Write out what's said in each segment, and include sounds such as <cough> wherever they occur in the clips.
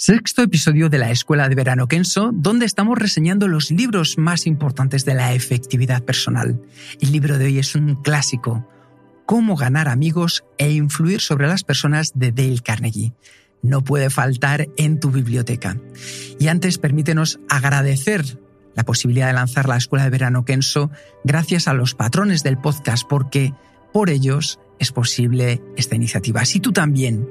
Sexto episodio de la Escuela de Verano Kenso, donde estamos reseñando los libros más importantes de la efectividad personal. El libro de hoy es un clásico, Cómo ganar amigos e influir sobre las personas de Dale Carnegie. No puede faltar en tu biblioteca. Y antes permítenos agradecer la posibilidad de lanzar la Escuela de Verano Kenso gracias a los patrones del podcast, porque por ellos es posible esta iniciativa. Si tú también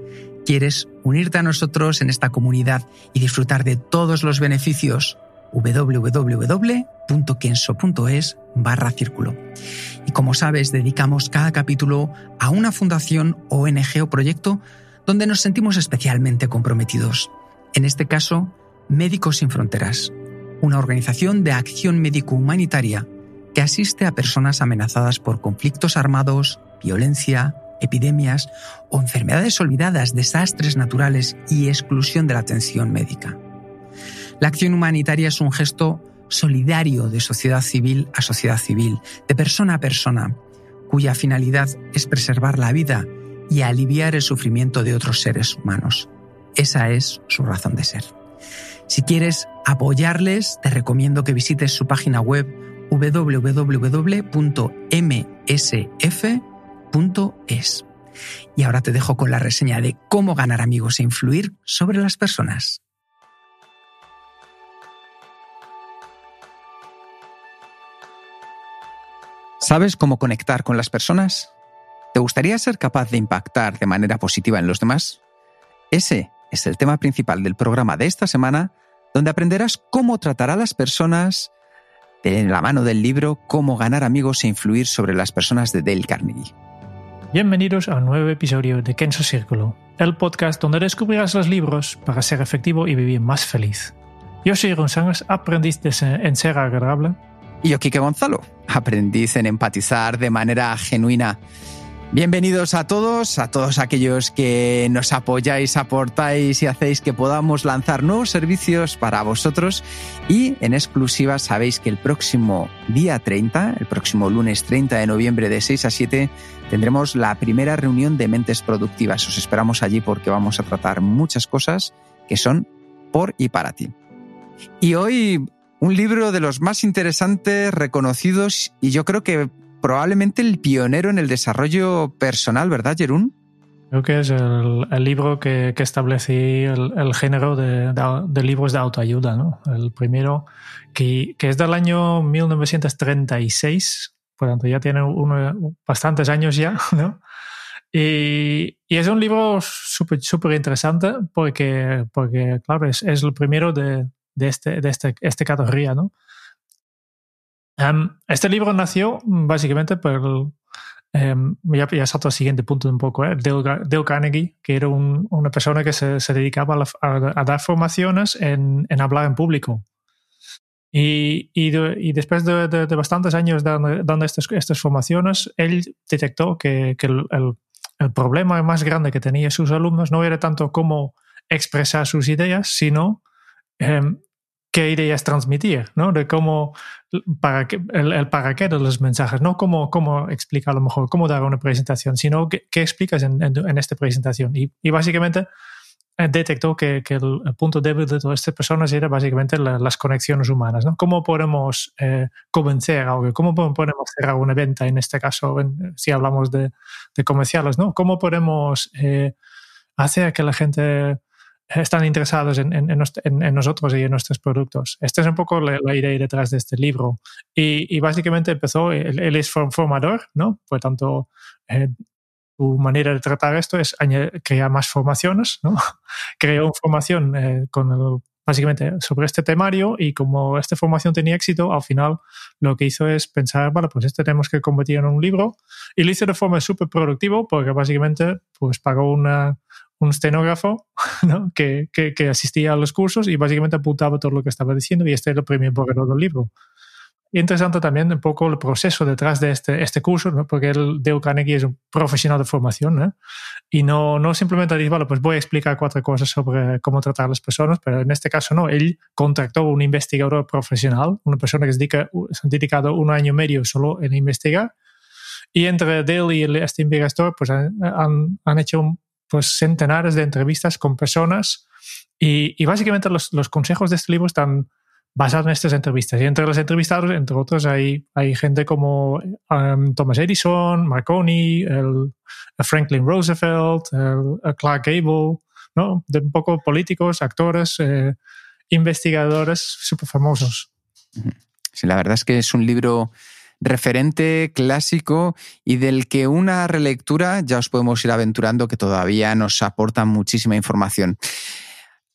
quieres unirte a nosotros en esta comunidad y disfrutar de todos los beneficios, www.kenso.es barra círculo. Y como sabes, dedicamos cada capítulo a una fundación, ONG o proyecto donde nos sentimos especialmente comprometidos. En este caso, Médicos Sin Fronteras, una organización de acción médico-humanitaria que asiste a personas amenazadas por conflictos armados, violencia, epidemias o enfermedades olvidadas, desastres naturales y exclusión de la atención médica. La acción humanitaria es un gesto solidario de sociedad civil a sociedad civil, de persona a persona, cuya finalidad es preservar la vida y aliviar el sufrimiento de otros seres humanos. Esa es su razón de ser. Si quieres apoyarles, te recomiendo que visites su página web www.msf.es. Y ahora te dejo con la reseña de cómo ganar amigos e influir sobre las personas. ¿Sabes cómo conectar con las personas? ¿Te gustaría ser capaz de impactar de manera positiva en los demás? Ese es el tema principal del programa de esta semana, donde aprenderás cómo tratar a las personas de la mano del libro Cómo ganar amigos e influir sobre las personas de Dale Carnegie. Bienvenidos a un nuevo episodio de Kenso Círculo, el podcast donde descubrirás los libros para ser efectivo y vivir más feliz. Yo soy Ron Sangers, aprendiz en ser agradable. Y yo, Kike Gonzalo, aprendiz en empatizar de manera genuina. Bienvenidos a todos, a todos aquellos que nos apoyáis, aportáis y hacéis que podamos lanzar nuevos servicios para vosotros. Y en exclusiva sabéis que el próximo día 30, el próximo lunes 30 de noviembre de 6 a 7, tendremos la primera reunión de mentes productivas. Os esperamos allí porque vamos a tratar muchas cosas que son por y para ti. Y hoy un libro de los más interesantes, reconocidos y yo creo que probablemente el pionero en el desarrollo personal, ¿verdad, Jerún? Creo que es el, libro que, que establecí el, género de, libros de autoayuda, ¿no? El primero, que, es del año 1936, por tanto ya tiene bastantes años ya, <laughs> ¿no? Y, es un libro súper súper interesante porque, porque claro, es, el primero de, este, de este, esta categoría, ¿no? Este libro nació básicamente por. Um, ya, ya salto al siguiente punto un poco. ¿eh? Dale, Carnegie, que era una persona que se, se dedicaba a, dar formaciones en, en, hablar en público. Y, y, y después de, de, bastantes años dando, dando estas, estas, formaciones, él detectó que, que el, el, problema más grande que tenían sus alumnos no era tanto cómo expresar sus ideas, sino um, qué ideas transmitir, ¿no? De cómo, para qué, el, para qué de los mensajes, no cómo, cómo explicar a lo mejor, cómo dar una presentación, sino qué, explicas en, en, esta presentación. Y, y básicamente eh, detectó que, que el, punto débil de todas estas personas era básicamente las conexiones humanas, ¿no? ¿Cómo podemos eh, convencer algo? ¿Cómo podemos cerrar una venta en este caso, si hablamos de, de, comerciales, ¿no? ¿Cómo podemos eh, hacer que la gente están interesados en, nosotros y en nuestros productos. Esta es un poco la, idea detrás de este libro. Y, básicamente empezó, él, es formador, ¿no? Por tanto, eh, su manera de tratar esto es crear más formaciones, ¿no? <laughs> Creó una formación eh, con básicamente sobre este temario y como esta formación tenía éxito, al final lo que hizo es pensar, vale, pues este tenemos que convertir en un libro y lo hizo de forma súper productiva porque básicamente pues pagó una, un estenógrafo <laughs> ¿no? que, que, que, asistía a los cursos y básicamente apuntaba todo lo que estaba diciendo y este era el primer borrador del libro. Interesante también un poco el proceso detrás de este, este curso, ¿no? porque el Dale Carnegie es un profesional de formación ¿no? y no, no simplemente dice, vale, pues voy a explicar cuatro cosas sobre cómo tratar a las personas, pero en este caso no, él contrató un investigador profesional, una persona que se, dedica, se ha dedicado un año y medio solo en investigar y entre Dale y este investigador pues han, han, han hecho pues centenares de entrevistas con personas y, básicamente los, los, consejos de este libro están basados en estas entrevistas. Y entre los entrevistados, entre otros, hay, hay gente como um, Thomas Edison, Marconi, el, Franklin Roosevelt, el, el, Clark Gable, ¿no? De un poco políticos, actores, eh, investigadores súper famosos. Sí, la verdad es que es un libro referente clásico y del que una relectura ya os podemos ir aventurando que todavía nos aporta muchísima información.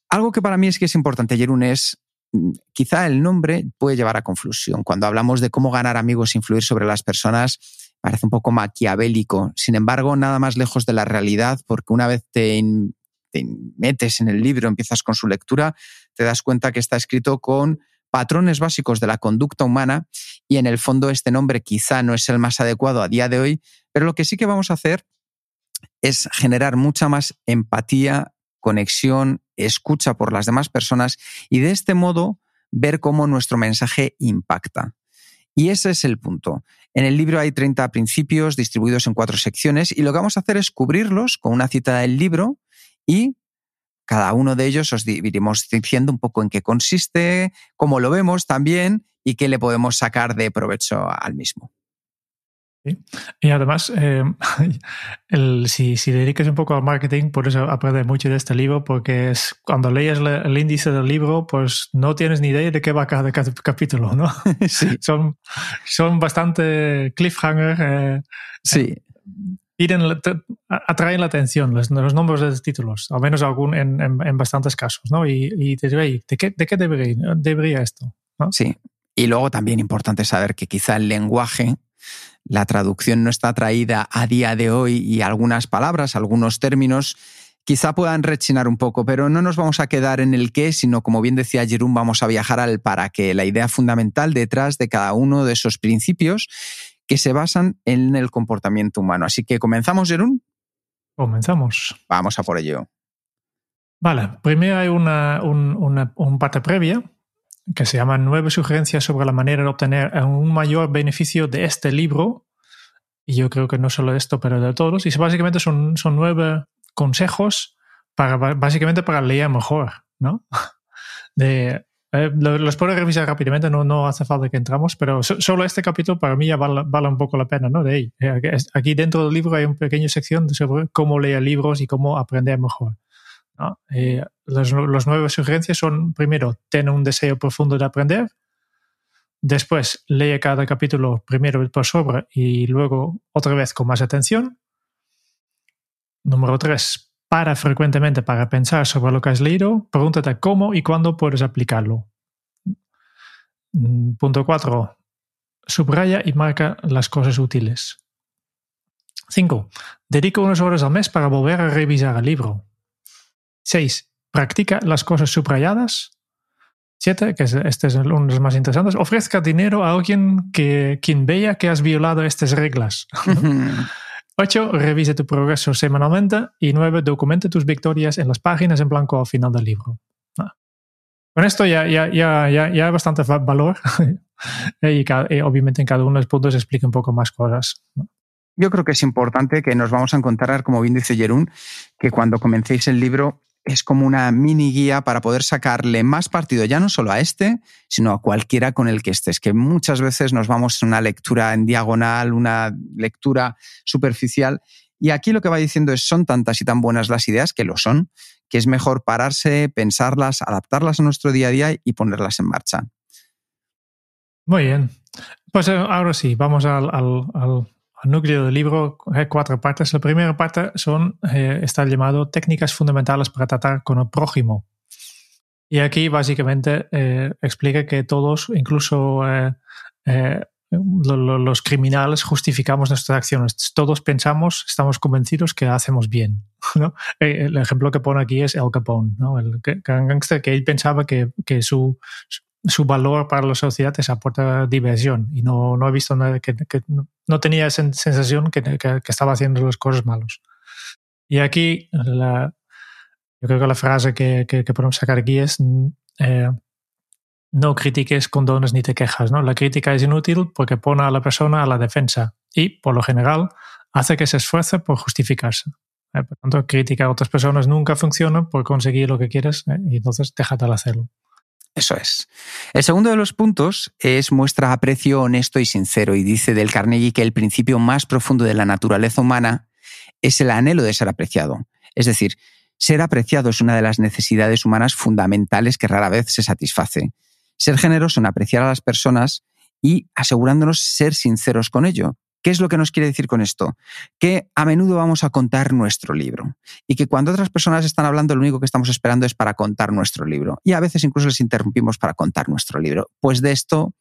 Algo que para mí es que es importante, Jerún, es mm, quizá el nombre puede llevar a confusión. Cuando hablamos de cómo ganar amigos e influir sobre las personas, parece un poco maquiavélico. Sin embargo, nada más lejos de la realidad, porque una vez te, te metes en el libro, empiezas con su lectura, te das cuenta que está escrito con patrones básicos de la conducta humana y en el fondo este nombre quizá no es el más adecuado a día de hoy, pero lo que sí que vamos a hacer es generar mucha más empatía, conexión, escucha por las demás personas y de este modo ver cómo nuestro mensaje impacta. Y ese es el punto. En el libro hay 30 principios distribuidos en cuatro secciones y lo que vamos a hacer es cubrirlos con una cita del libro y cada uno de ellos os iremos diciendo un poco en qué consiste, cómo lo vemos también y qué le podemos sacar de provecho al mismo. Sí. Y además, eh, <laughs> el, si, si dedicas un poco al marketing, por eso aprendes mucho de este libro, porque es, cuando lees el índice del libro, pues no tienes ni idea de qué va cada, cada capítulo, ¿no? <laughs> Sí. <laughs> son, son bastante cliffhanger. Eh, sí. Eh, atraen la atención los, los, nombres de los títulos, al menos algún en, bastantes casos, ¿no? Y, te digo, ¿de qué, de qué debería, debería esto? Sí. Y luego también importante saber que quizá el lenguaje, la traducción no está traída a día de hoy y algunas palabras, algunos términos quizá puedan rechinar un poco, pero no nos vamos a quedar en el qué, sino como bien decía Jerún, vamos a viajar al para qué, la idea fundamental detrás de cada uno de esos principios que se basan en el comportamiento humano. Así que comenzamos, Jerún. Comenzamos. Vamos a por ello. Vale, primero hay una, un, una un parte previa que se llama Nueve sugerencias sobre la manera de obtener un mayor beneficio de este libro. Y yo creo que no solo de esto, pero de todos. Y básicamente son, son nueve consejos para, básicamente para leer mejor, ¿no? <laughs> De, eh, los puedo revisar rápidamente, no, no hace falta que entramos, pero so, solo este capítulo para mí ya vale, vale, un poco la pena, ¿no? De ahí. Eh, aquí dentro del libro hay una pequeña sección sobre cómo leer libros y cómo aprender mejor. ¿no? Eh, las, nueve sugerencias son, primero, tener un deseo profundo de aprender. Después, lee cada capítulo primero por sobre y luego otra vez con más atención. Número tres, para frecuentemente para pensar sobre lo que has leído, pregúntate cómo y cuándo puedes aplicarlo. Mm, punto 4. Subraya y marca las cosas útiles. 5. Dedica unas horas al mes para volver a revisar el libro. 6. Practica las cosas subrayadas. 7. Que este es uno de los más interesantes. Ofrezca dinero a alguien que quien vea que has violado estas reglas. <laughs> 8. Revise tu progreso semanalmente. Y 9. Documente tus victorias en las páginas en blanco al final del libro. Ah. Con esto ya, ya, ya, ya, ya hay bastante valor. <laughs> y, y, obviamente en cada uno de los puntos explica un poco más cosas. Yo creo que es importante que nos vamos a encontrar, como bien dice Jerún, que cuando comencéis el libro es como una mini guía para poder sacarle más partido, ya no solo a este, sino a cualquiera con el que estés, que muchas veces nos vamos a una lectura en diagonal, una lectura superficial. Y aquí lo que va diciendo es, son tantas y tan buenas las ideas, que lo son, que es mejor pararse, pensarlas, adaptarlas a nuestro día a día y ponerlas en marcha. Muy bien. Pues ahora sí, vamos al, al, núcleo del libro hay cuatro partes. La primera parte son, eh, está llamado Técnicas fundamentales para tratar con el prójimo. Y aquí básicamente eh, explica que todos, incluso eh, eh, lo, lo, los criminales, justificamos nuestras acciones. Todos pensamos, estamos convencidos que hacemos bien. <laughs> ¿no? El ejemplo que pone aquí es El Capone, ¿no? el gangster que él pensaba que, que su, su valor para la sociedad es aportar diversión y no, no he visto nada que, no tenía esa sensación que, que, estaba haciendo las cosas malos. Y aquí yo creo que la frase que podemos sacar aquí es eh, no critiques, condones ni te quejas. ¿no? La crítica es inútil porque pone a la persona a la defensa y, por lo general, hace que se esfuerce por justificarse. Eh, por tanto, criticar a otras personas nunca funciona por conseguir lo que quieres eh, y entonces déjate al hacerlo. Eso es. El segundo de los puntos es muestra aprecio honesto y sincero y dice del Carnegie que el principio más profundo de la naturaleza humana es el anhelo de ser apreciado. Es decir, ser apreciado es una de las necesidades humanas fundamentales que rara vez se satisface. Ser generoso en apreciar a las personas y asegurándonos ser sinceros con ello. ¿Qué es lo que nos quiere decir con esto? Que a menudo vamos a contar nuestro libro y que cuando otras personas están hablando lo único que estamos esperando es para contar nuestro libro y a veces incluso les interrumpimos para contar nuestro libro. Pues de esto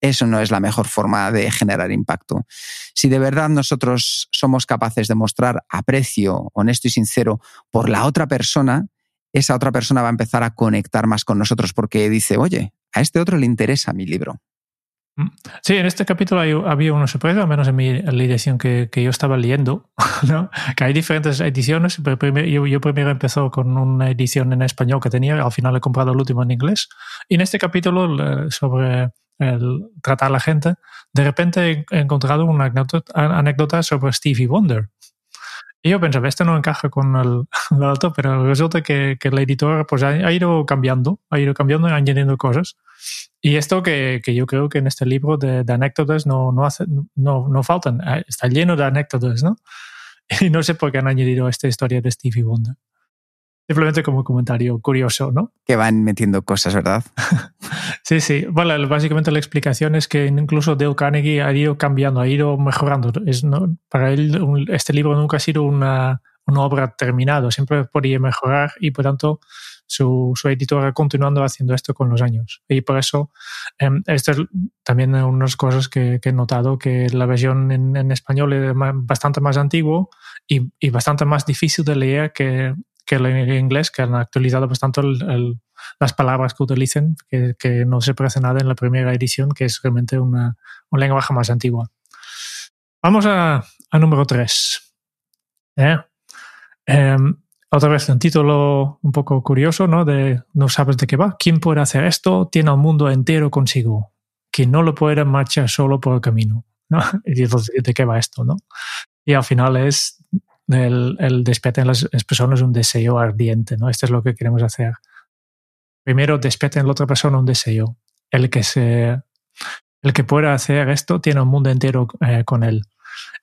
eso no es la mejor forma de generar impacto. Si de verdad nosotros somos capaces de mostrar aprecio honesto y sincero por la otra persona, esa otra persona va a empezar a conectar más con nosotros porque dice, oye, a este otro le interesa mi libro. Sí, en este capítulo hay, había una sorpresa, al menos en, mi, la edición que, que, yo estaba leyendo, <laughs> ¿no? que hay diferentes ediciones, pero primero, yo, yo, primero empezó con una edición en español que tenía, al final he comprado el último en inglés, y en este capítulo sobre el tratar a la gente, de repente he encontrado una anécdota, sobre Stevie Wonder. Y yo pensaba, esto no encaja con el, <laughs> el alto, pero resulta que, que la editora pues, ha, ha, ido cambiando, ha ido cambiando y añadiendo cosas. Y esto que, que yo creo que en este libro de, de anécdotas no, no, hace, no, no faltan, eh, está lleno de anécdotas, ¿no? <laughs> Y no sé por qué han añadido esta historia de Stevie Wonder. Simplemente como comentario curioso, ¿no? Que van metiendo cosas, ¿verdad? <laughs> sí, sí. Bueno, básicamente la explicación es que incluso Dale Carnegie ha ido cambiando, ha ido mejorando. Es, ¿no? Para él, este libro nunca ha sido una, una obra terminada, siempre podía mejorar y por tanto su, su editor ha continuado haciendo esto con los años. Y por eso, eh, esto es también unas cosas que, he notado, que la versión en, en español es bastante más antiguo y, y, bastante más difícil de leer que, que el inglés, que han actualizado bastante las palabras que utilicen, que, no se parece nada en la primera edición, que es realmente una, un lenguaje más antigua. Vamos a, a número 3. ¿Eh? Eh, otra vez un título un poco curioso, ¿no? De no sabes de qué va. ¿Quién puede hacer esto? Tiene al mundo entero consigo. Quien no lo puede marchar solo por el camino. ¿no? <laughs> Y ¿de qué va esto? ¿no? Y al final es el, el despierta en las personas un deseo ardiente, ¿no? Esto es lo que queremos hacer. Primero, despierta en la otra persona un deseo. El que, se, el que pueda hacer esto tiene un mundo entero eh, con él.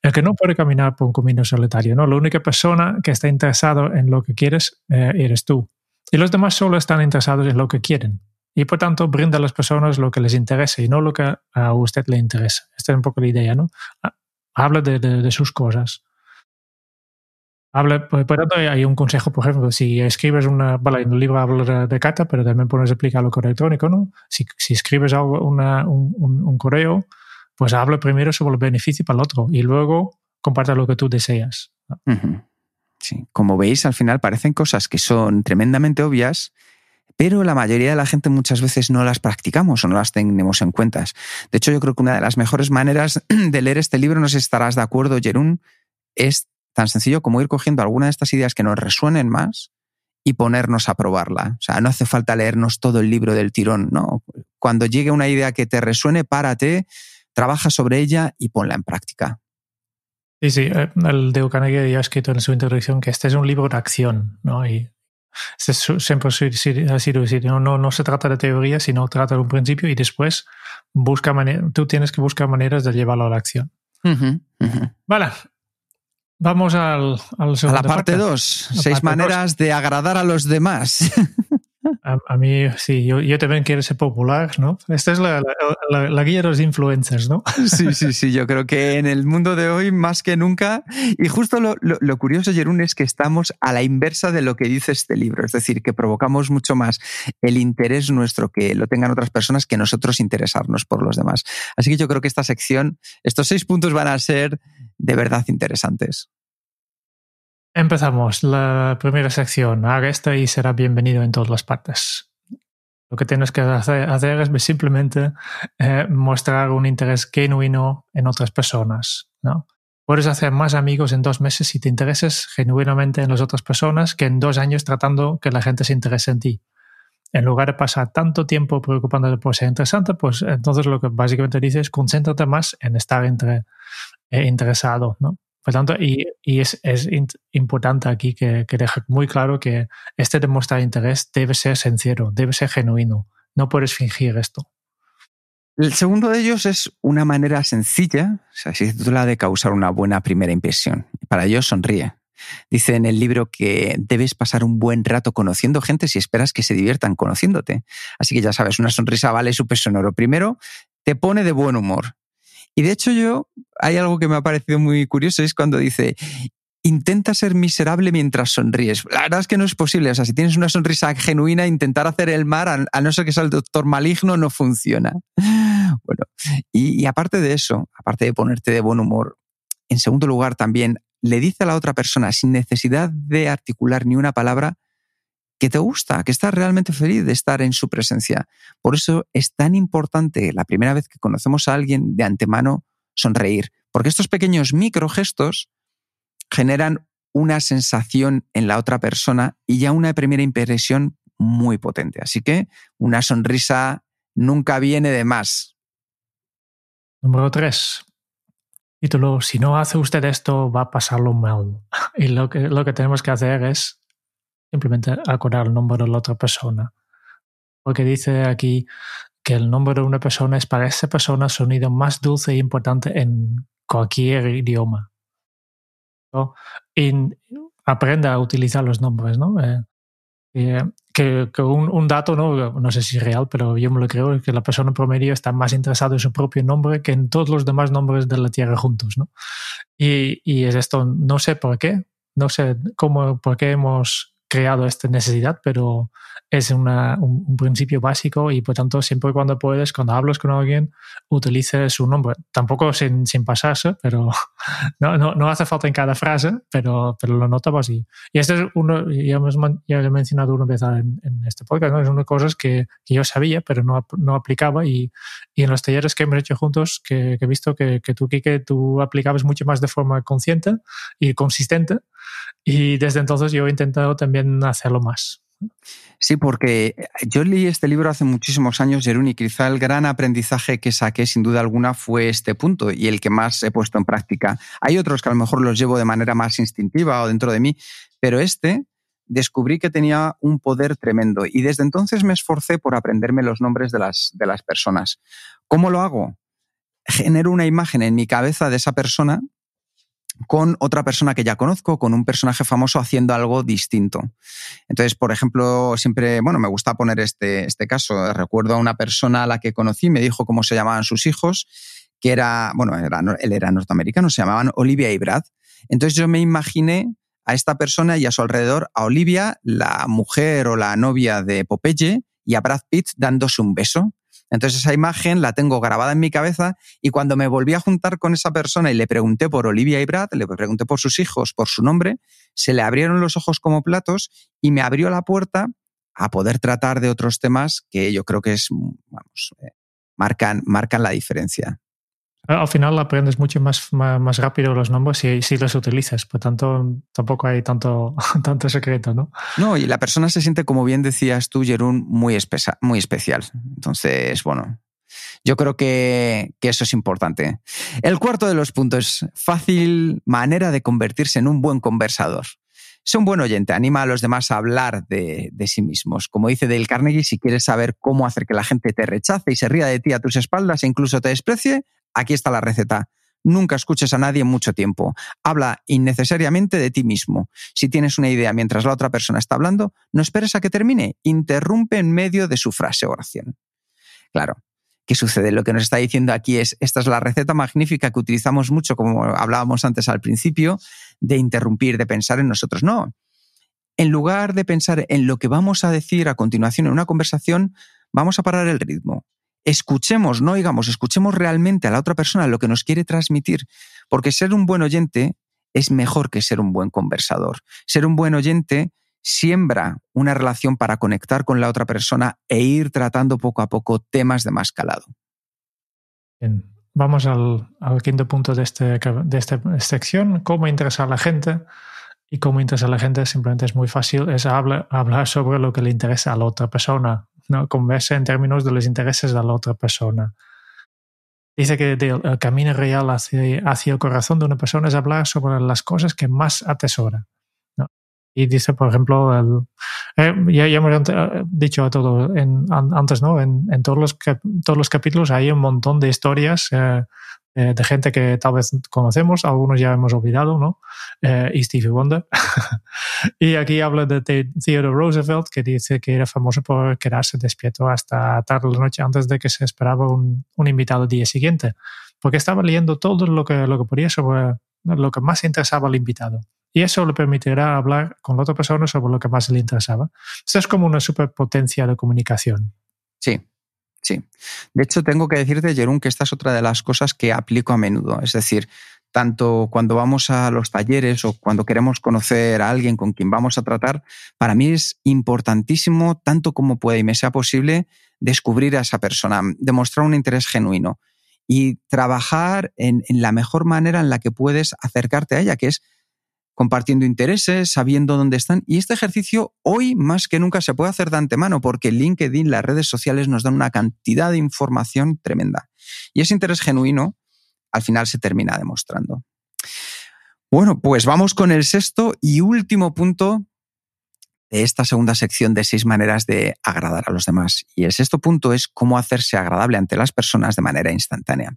El que no puede caminar por un camino solitario, ¿no? La única persona que está interesado en lo que quieres eh, eres tú. Y los demás solo están interesados en lo que quieren. Y por tanto, brinda a las personas lo que les interesa y no lo que a usted le interesa. Esta es un poco la idea, ¿no? Habla de, sus cosas. Habla, por tanto, hay un consejo, por ejemplo, si escribes una, vale, en el libro habla de carta, pero también puedes explicarlo con electrónico, ¿no? Si, si escribes algo, una, un, un, un, correo, pues habla primero sobre el beneficio para el otro y luego comparte lo que tú deseas. Sí, como veis, al final parecen cosas que son tremendamente obvias, pero la mayoría de la gente muchas veces no las practicamos o no las tenemos en cuenta. De hecho, yo creo que una de las mejores maneras <clears throat> de leer este libro, no sé si estarás de acuerdo, Jerún, es tan sencillo como ir cogiendo alguna de estas ideas que nos resuenen más y ponernos a probarla. O sea, no hace falta leernos todo el libro del tirón, ¿no? Cuando llegue una idea que te resuene, párate, trabaja sobre ella y ponla en práctica. Sí, sí, el de Carnegie ya ha escrito en su introducción que este es un libro de acción, ¿no? Y siempre ha sido así, no, no, no se trata de teoría, sino trata de un principio y después busca tú tienes que buscar maneras de llevarlo a la acción. Uh -huh, uh -huh. Vale, Vamos al, al a la parte 2. Seis maneras dos. de agradar a los demás. <laughs> A, mí, sí, yo, también quiero ser popular, ¿no? Esta es la, la, guía de los influencers, ¿no? <laughs> Sí, sí, sí, yo creo que en el mundo de hoy más que nunca, y justo lo, lo, curioso, Jerún, es que estamos a la inversa de lo que dice este libro, es decir, que provocamos mucho más el interés nuestro que lo tengan otras personas que nosotros interesarnos por los demás. Así que yo creo que esta sección, estos seis puntos van a ser de verdad interesantes. Empezamos la primera sección. Haga esta y será bienvenido en todas las partes. Lo que tienes que hacer, es simplemente eh, mostrar un interés genuino en otras personas. ¿no? Puedes hacer más amigos en dos meses si te intereses genuinamente en las otras personas que en dos años tratando que la gente se interese en ti. En lugar de pasar tanto tiempo preocupándote por ser interesante, pues entonces lo que básicamente dices es concéntrate más en estar entre, eh, interesado. ¿no? Por tanto, y, es, importante aquí que, que deje muy claro que este demostrar interés debe ser sincero, debe ser genuino. No puedes fingir esto. El segundo de ellos es una manera sencilla, o sea, se de causar una buena primera impresión. Para ello, sonríe. Dice en el libro que debes pasar un buen rato conociendo gente si esperas que se diviertan conociéndote. Así que ya sabes, una sonrisa vale su peso en oro. Primero, te pone de buen humor. Y de hecho yo, hay algo que me ha parecido muy curioso, es cuando dice, intenta ser miserable mientras sonríes. La verdad es que no es posible. O sea, si tienes una sonrisa genuina, intentar hacer el mar, a, no ser que sea el doctor maligno, no funciona. <laughs> Bueno, y, y, aparte de eso, aparte de ponerte de buen humor, en segundo lugar también le dice a la otra persona, sin necesidad de articular ni una palabra, que te gusta, que estás realmente feliz de estar en su presencia. Por eso es tan importante la primera vez que conocemos a alguien de antemano sonreír, porque estos pequeños microgestos generan una sensación en la otra persona y ya una primera impresión muy potente. Así que una sonrisa nunca viene de más. Número tres. Título, si no hace usted esto, va a pasarlo mal. <laughs> Y lo que, lo que tenemos que hacer es simplemente acordar el nombre de la otra persona. Porque dice aquí que el nombre de una persona es para esa persona sonido más dulce e importante en cualquier idioma. Y aprenda a utilizar los nombres, ¿no? Eh, eh, que, un, dato, ¿no? no sé si es real, pero yo me lo creo, es que la persona promedio está más interesada en su propio nombre que en todos los demás nombres de la Tierra juntos, ¿no? Y, y es esto, no sé por qué, no sé cómo, por qué hemos creado esta necesidad, pero es una, un, principio básico y por tanto siempre cuando puedes, cuando hablas con alguien, utilices su nombre. Tampoco sin, sin pasarse, pero <laughs> no, no, no, hace falta en cada frase, pero, pero lo notamos así. Y esto es uno, ya, ya he mencionado una vez en, en este podcast, ¿no? es una de las cosas que, que, yo sabía, pero no, no aplicaba y, y, en los talleres que hemos hecho juntos, que, que he visto que, que tú, Kike, tú aplicabas mucho más de forma consciente y consistente y desde entonces yo he intentado también hacerlo más. Sí, porque yo leí este libro hace muchísimos años, Jerún, y quizá el gran aprendizaje que saqué, sin duda alguna, fue este punto y el que más he puesto en práctica. Hay otros que a lo mejor los llevo de manera más instintiva o dentro de mí, pero este descubrí que tenía un poder tremendo y desde entonces me esforcé por aprenderme los nombres de las, de las personas. ¿Cómo lo hago? Genero una imagen en mi cabeza de esa persona con otra persona que ya conozco, con un personaje famoso haciendo algo distinto. Entonces, por ejemplo, siempre, bueno, me gusta poner este, este caso. Recuerdo a una persona a la que conocí, me dijo cómo se llamaban sus hijos, que era, bueno, era, él era norteamericano, se llamaban Olivia y Brad. Entonces yo me imaginé a esta persona y a su alrededor a Olivia, la mujer o la novia de Popeye, y a Brad Pitt dándose un beso. Entonces esa imagen la tengo grabada en mi cabeza y cuando me volví a juntar con esa persona y le pregunté por Olivia y Brad, le pregunté por sus hijos, por su nombre, se le abrieron los ojos como platos y me abrió la puerta a poder tratar de otros temas que yo creo que es, vamos, eh, marcan, marcan la diferencia. Al final aprendes mucho más, más, rápido los nombres si, si, los utilizas, por tanto tampoco hay tanto, <laughs> tanto secreto, ¿no? No, y la persona se siente, como bien decías tú, Jerún, muy, muy especial. Entonces, bueno, yo creo que, que, eso es importante. El cuarto de los puntos, fácil manera de convertirse en un buen conversador. Sé un buen oyente, anima a los demás a hablar de, de, sí mismos. Como dice Dale Carnegie, si quieres saber cómo hacer que la gente te rechace y se ría de ti a tus espaldas e incluso te desprecie, aquí está la receta. Nunca escuches a nadie mucho tiempo. Habla innecesariamente de ti mismo. Si tienes una idea mientras la otra persona está hablando, no esperes a que termine. Interrumpe en medio de su frase o oración. Claro, ¿Qué sucede? Lo que nos está diciendo aquí es, esta es la receta magnífica que utilizamos mucho, como hablábamos antes al principio, de interrumpir, de pensar en nosotros. No. En lugar de pensar en lo que vamos a decir a continuación en una conversación, vamos a parar el ritmo. Escuchemos, no oigamos, escuchemos realmente a la otra persona lo que nos quiere transmitir, porque ser un buen oyente es mejor que ser un buen conversador. Ser un buen oyente siembra una relación para conectar con la otra persona e ir tratando poco a poco temas de más calado. Bien. Vamos al, quinto punto de, este, de esta sección, cómo interesar a la gente. Y cómo interesar a la gente simplemente es muy fácil, es hablar, hablar sobre lo que le interesa a la otra persona, ¿no? conversa en términos de los intereses de la otra persona. Dice que el camino real hacia, hacia el corazón de una persona es hablar sobre las cosas que más atesora. Y dice, por ejemplo, eh, ya, ya, hemos eh, dicho todo en, antes, ¿no? En, en, todos, los, todos los capítulos hay un montón de historias eh, de gente que tal vez conocemos, algunos ya hemos olvidado, ¿no? y Stevie Wonder. <laughs> y aquí habla de, Theodore Roosevelt, que dice que era famoso por quedarse despierto hasta tarde la noche antes de que se esperaba un, un invitado el día siguiente, porque estaba leyendo todo lo que, lo que podía sobre lo que más interesaba al invitado. Y eso le permitirá hablar con la otra persona sobre lo que más le interesaba. Esto es como una superpotencia de comunicación. Sí, sí. De hecho, tengo que decirte, Jerón, que esta es otra de las cosas que aplico a menudo. Es decir, tanto cuando vamos a los talleres o cuando queremos conocer a alguien con quien vamos a tratar, para mí es importantísimo, tanto como pueda y me sea posible, descubrir a esa persona, demostrar un interés genuino y trabajar en, en la mejor manera en la que puedes acercarte a ella, que es compartiendo intereses, sabiendo dónde están. Y este ejercicio hoy más que nunca se puede hacer de antemano porque LinkedIn, las redes sociales nos dan una cantidad de información tremenda. Y ese interés genuino al final se termina demostrando. Bueno, pues vamos con el sexto y último punto de esta segunda sección de seis maneras de agradar a los demás. Y el sexto punto es cómo hacerse agradable ante las personas de manera instantánea.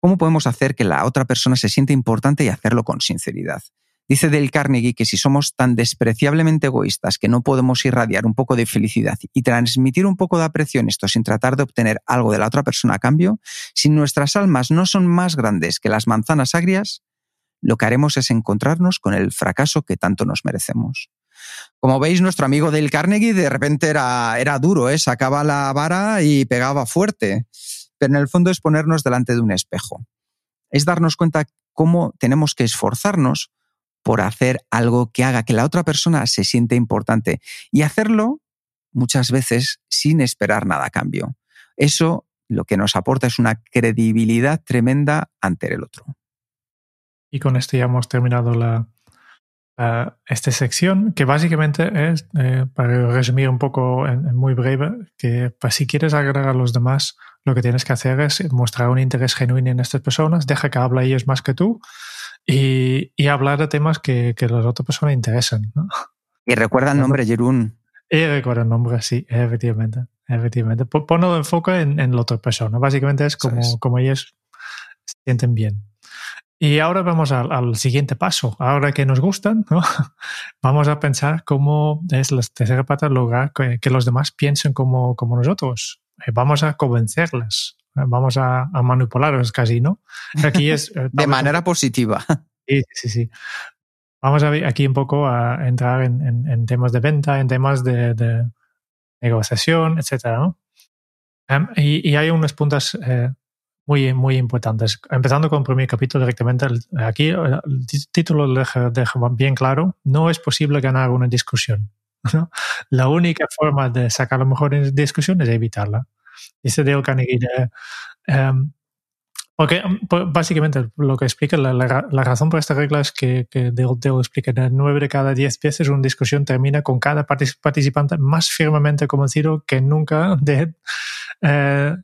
¿Cómo podemos hacer que la otra persona se sienta importante y hacerlo con sinceridad? Dice Dale Carnegie que si somos tan despreciablemente egoístas que no podemos irradiar un poco de felicidad y transmitir un poco de aprecio en esto sin tratar de obtener algo de la otra persona a cambio, si nuestras almas no son más grandes que las manzanas agrias, lo que haremos es encontrarnos con el fracaso que tanto nos merecemos. Como veis, nuestro amigo Dale Carnegie de repente era, era duro, ¿eh? sacaba la vara y pegaba fuerte, pero en el fondo es ponernos delante de un espejo. Es darnos cuenta cómo tenemos que esforzarnos por hacer algo que haga que la otra persona se siente importante y hacerlo muchas veces sin esperar nada a cambio. Eso lo que nos aporta es una credibilidad tremenda ante el otro. Y con esto ya hemos terminado la, esta sección, que básicamente es, eh, para resumir un poco en, muy breve, que pues, si quieres agradar a los demás, lo que tienes que hacer es mostrar un interés genuino en estas personas, deja que hable ellos más que tú y, hablar de temas que, que a las otras personas interesan. Y recuerda el nombre, Jerún. Y recuerda el nombre, sí, efectivamente. efectivamente. Ponlo enfoque en, en la otra persona. Básicamente es como, como ellos se sienten bien. Y ahora vamos al, siguiente paso. Ahora que nos gustan, <laughs> vamos a pensar cómo es la tercera pata lograr que, que, los demás piensen como, como nosotros. Eh, vamos a convencerles vamos a, manipularlos casi, ¿no? Aquí es... Eh, <laughs> de manera positiva. Sí, sí, sí. Vamos a ver aquí un poco a entrar en, temas de venta, en temas de, negociación, etcétera, ¿no? Em, y, hay unos puntos eh, muy, muy importantes. Empezando con el primer capítulo directamente, aquí el título lo deja, bien claro, no es posible ganar una discusión. <laughs> La única forma de sacar lo mejor en discusión es evitarla. Dice Dale Carnegie. Em, porque em, básicamente lo que explica, la, la, razón por esta regla es que, que Dale, Dale explica que nueve de cada diez veces una discusión termina con cada participante más firmemente convencido que nunca de, eh,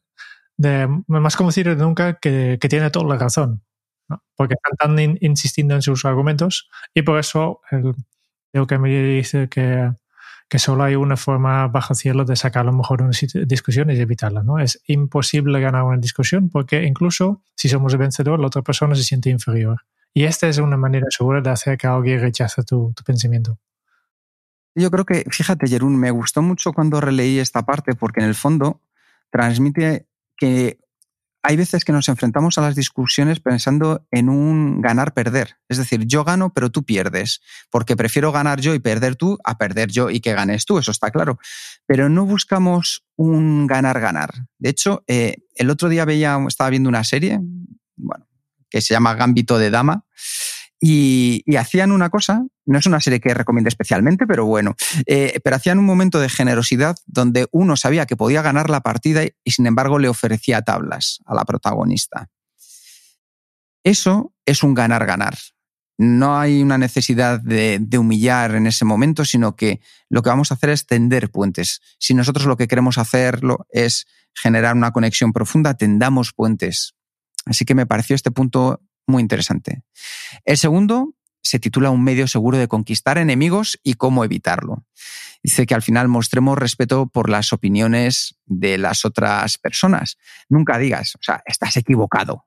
de más convencido de nunca que, que, tiene toda la razón. Porque están tan insistiendo en sus argumentos y por eso el, Dale Carnegie dice que que solo hay una forma bajo cielo de sacar a lo mejor una discusión y evitarla. ¿no? Es imposible ganar una discusión porque incluso si somos el vencedor, la otra persona se siente inferior. Y esta es una manera segura de hacer que alguien rechace tu, tu pensamiento. Yo creo que, fíjate, Jerún, me gustó mucho cuando releí esta parte porque en el fondo transmite que hay veces que nos enfrentamos a las discusiones pensando en un ganar-perder. Es decir, yo gano, pero tú pierdes, porque prefiero ganar yo y perder tú a perder yo y que ganes tú, eso está claro. Pero no buscamos un ganar-ganar. De hecho, eh, el otro día veía, estaba viendo una serie, bueno, que se llama Gambito de Dama, y, hacían una cosa, no es una serie que recomiende especialmente, pero bueno, eh, pero hacían un momento de generosidad donde uno sabía que podía ganar la partida y sin embargo le ofrecía tablas a la protagonista. Eso es un ganar-ganar. No hay una necesidad de, de, humillar en ese momento, sino que lo que vamos a hacer es tender puentes. Si nosotros lo que queremos hacerlo es generar una conexión profunda, tendamos puentes. Así que me pareció este punto muy interesante. El segundo se titula Un medio seguro de conquistar enemigos y cómo evitarlo. Dice que al final mostremos respeto por las opiniones de las otras personas. Nunca digas, o sea, estás equivocado.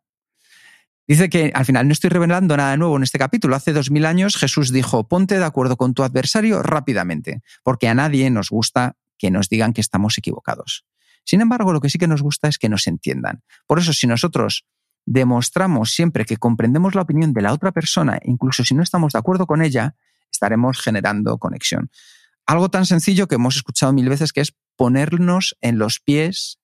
Dice que al final no estoy revelando nada nuevo en este capítulo. Hace dos mil años Jesús dijo, ponte de acuerdo con tu adversario rápidamente, porque a nadie nos gusta que nos digan que estamos equivocados. Sin embargo, lo que sí que nos gusta es que nos entiendan. Por eso, si nosotros demostramos siempre que comprendemos la opinión de la otra persona, incluso si no estamos de acuerdo con ella, estaremos generando conexión. Algo tan sencillo que hemos escuchado mil veces que es ponernos en los pies,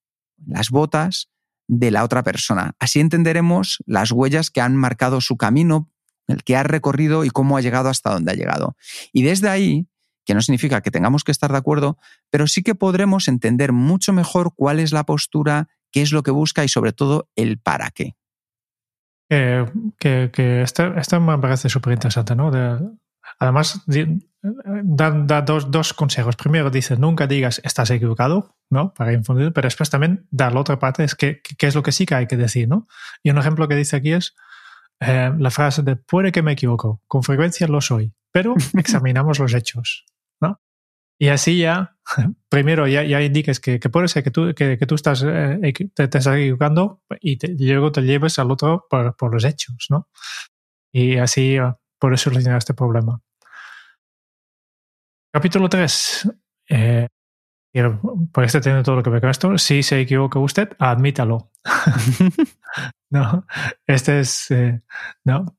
las botas de la otra persona. Así entenderemos las huellas que han marcado su camino, el que ha recorrido y cómo ha llegado hasta donde ha llegado. Y desde ahí, que no significa que tengamos que estar de acuerdo, pero sí que podremos entender mucho mejor cuál es la postura, qué es lo que busca y sobre todo el para qué que, que, esto, me parece súper interesante, ¿no? además, da, dos, dos, consejos. Primero dice, nunca digas estás equivocado, ¿no? Para infundir, pero después también da la otra parte, es qué es lo que sí que hay que decir, ¿no? Y un ejemplo que dice aquí es eh, la frase de puede que me equivoco, con frecuencia lo soy, pero <laughs> examinamos los hechos. Y así ya, <laughs> primero ya, ya indiques que, que, puede ser que tú, que, que tú estás, eh, te, estás equivocando y, luego te lleves al otro por, por, los hechos, ¿no? Y así puedes solucionar este problema. Capítulo 3. Eh, por este tiene todo lo que ver con esto. Si se equivoca usted, admítalo. <laughs> <laughs> no, este es, eh, no,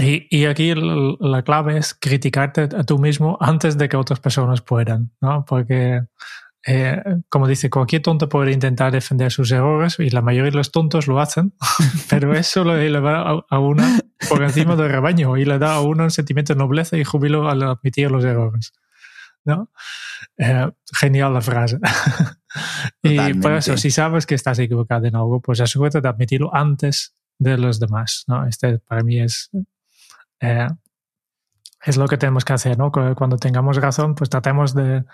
y, aquí la clave es criticarte a tú mismo antes de que otras personas puedan, ¿no? Porque, eh, como dice, cualquier tonto puede intentar defender sus errores y la mayoría de los tontos lo hacen, <laughs> pero eso le, va a, uno por encima del rebaño y le da a uno un sentimiento de nobleza y júbilo al admitir los errores. ¿no? Eh, genial la frase. <laughs> y por eso, si sabes que estás equivocado en algo, pues asegúrate de admitirlo antes de los demás. ¿no? Este para mí es eh, es lo que tenemos que hacer, ¿no? Cuando tengamos razón, pues tratemos de,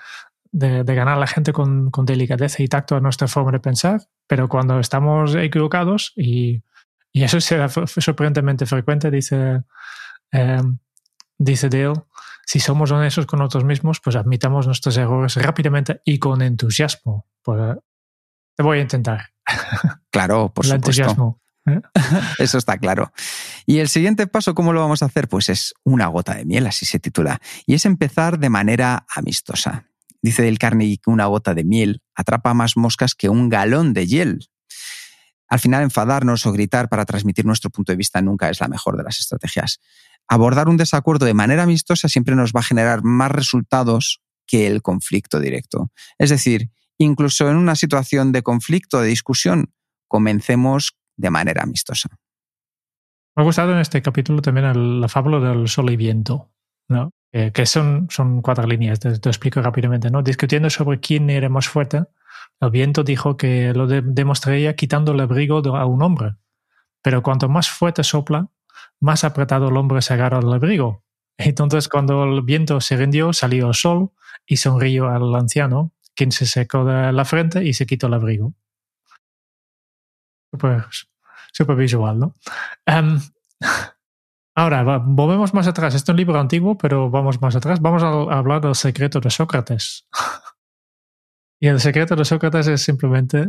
de, ganar a la gente con, con, delicadeza y tacto a nuestra forma de pensar, pero cuando estamos equivocados, y, y eso será sorprendentemente frecuente, dice, eh, dice Dale, si somos honestos con nosotros mismos, pues admitamos nuestros errores rápidamente y con entusiasmo. Pues, te voy a intentar. Claro, por El supuesto. entusiasmo. ¿Eh? <laughs> Eso está claro. Y el siguiente paso, ¿cómo lo vamos a hacer? Pues es una gota de miel, así se titula. Y es empezar de manera amistosa. Dice Del Carnegie que una gota de miel atrapa más moscas que un galón de hiel. Al final, enfadarnos o gritar para transmitir nuestro punto de vista nunca es la mejor de las estrategias. Abordar un desacuerdo de manera amistosa siempre nos va a generar más resultados que el conflicto directo. Es decir, incluso en una situación de conflicto, de discusión, comencemos de manera amistosa. Me ha gustado en este capítulo también la fábula del sol y viento, ¿no? que son, son cuatro líneas, te, explico rápidamente. ¿no? Discutiendo sobre quién era más fuerte, el viento dijo que lo demostraría quitando el abrigo a un hombre. Pero cuanto más fuerte sopla, más apretado el hombre se agarra al abrigo. Entonces, cuando el viento se rindió, salió el sol y sonrió al anciano, quien se secó de la frente y se quitó el abrigo. Pues super visual, ¿no? Um, Ahora, volvemos más atrás. Este es un libro antiguo, pero vamos más atrás. Vamos a, hablar del secreto de Sócrates. <laughs> y el secreto de Sócrates es simplemente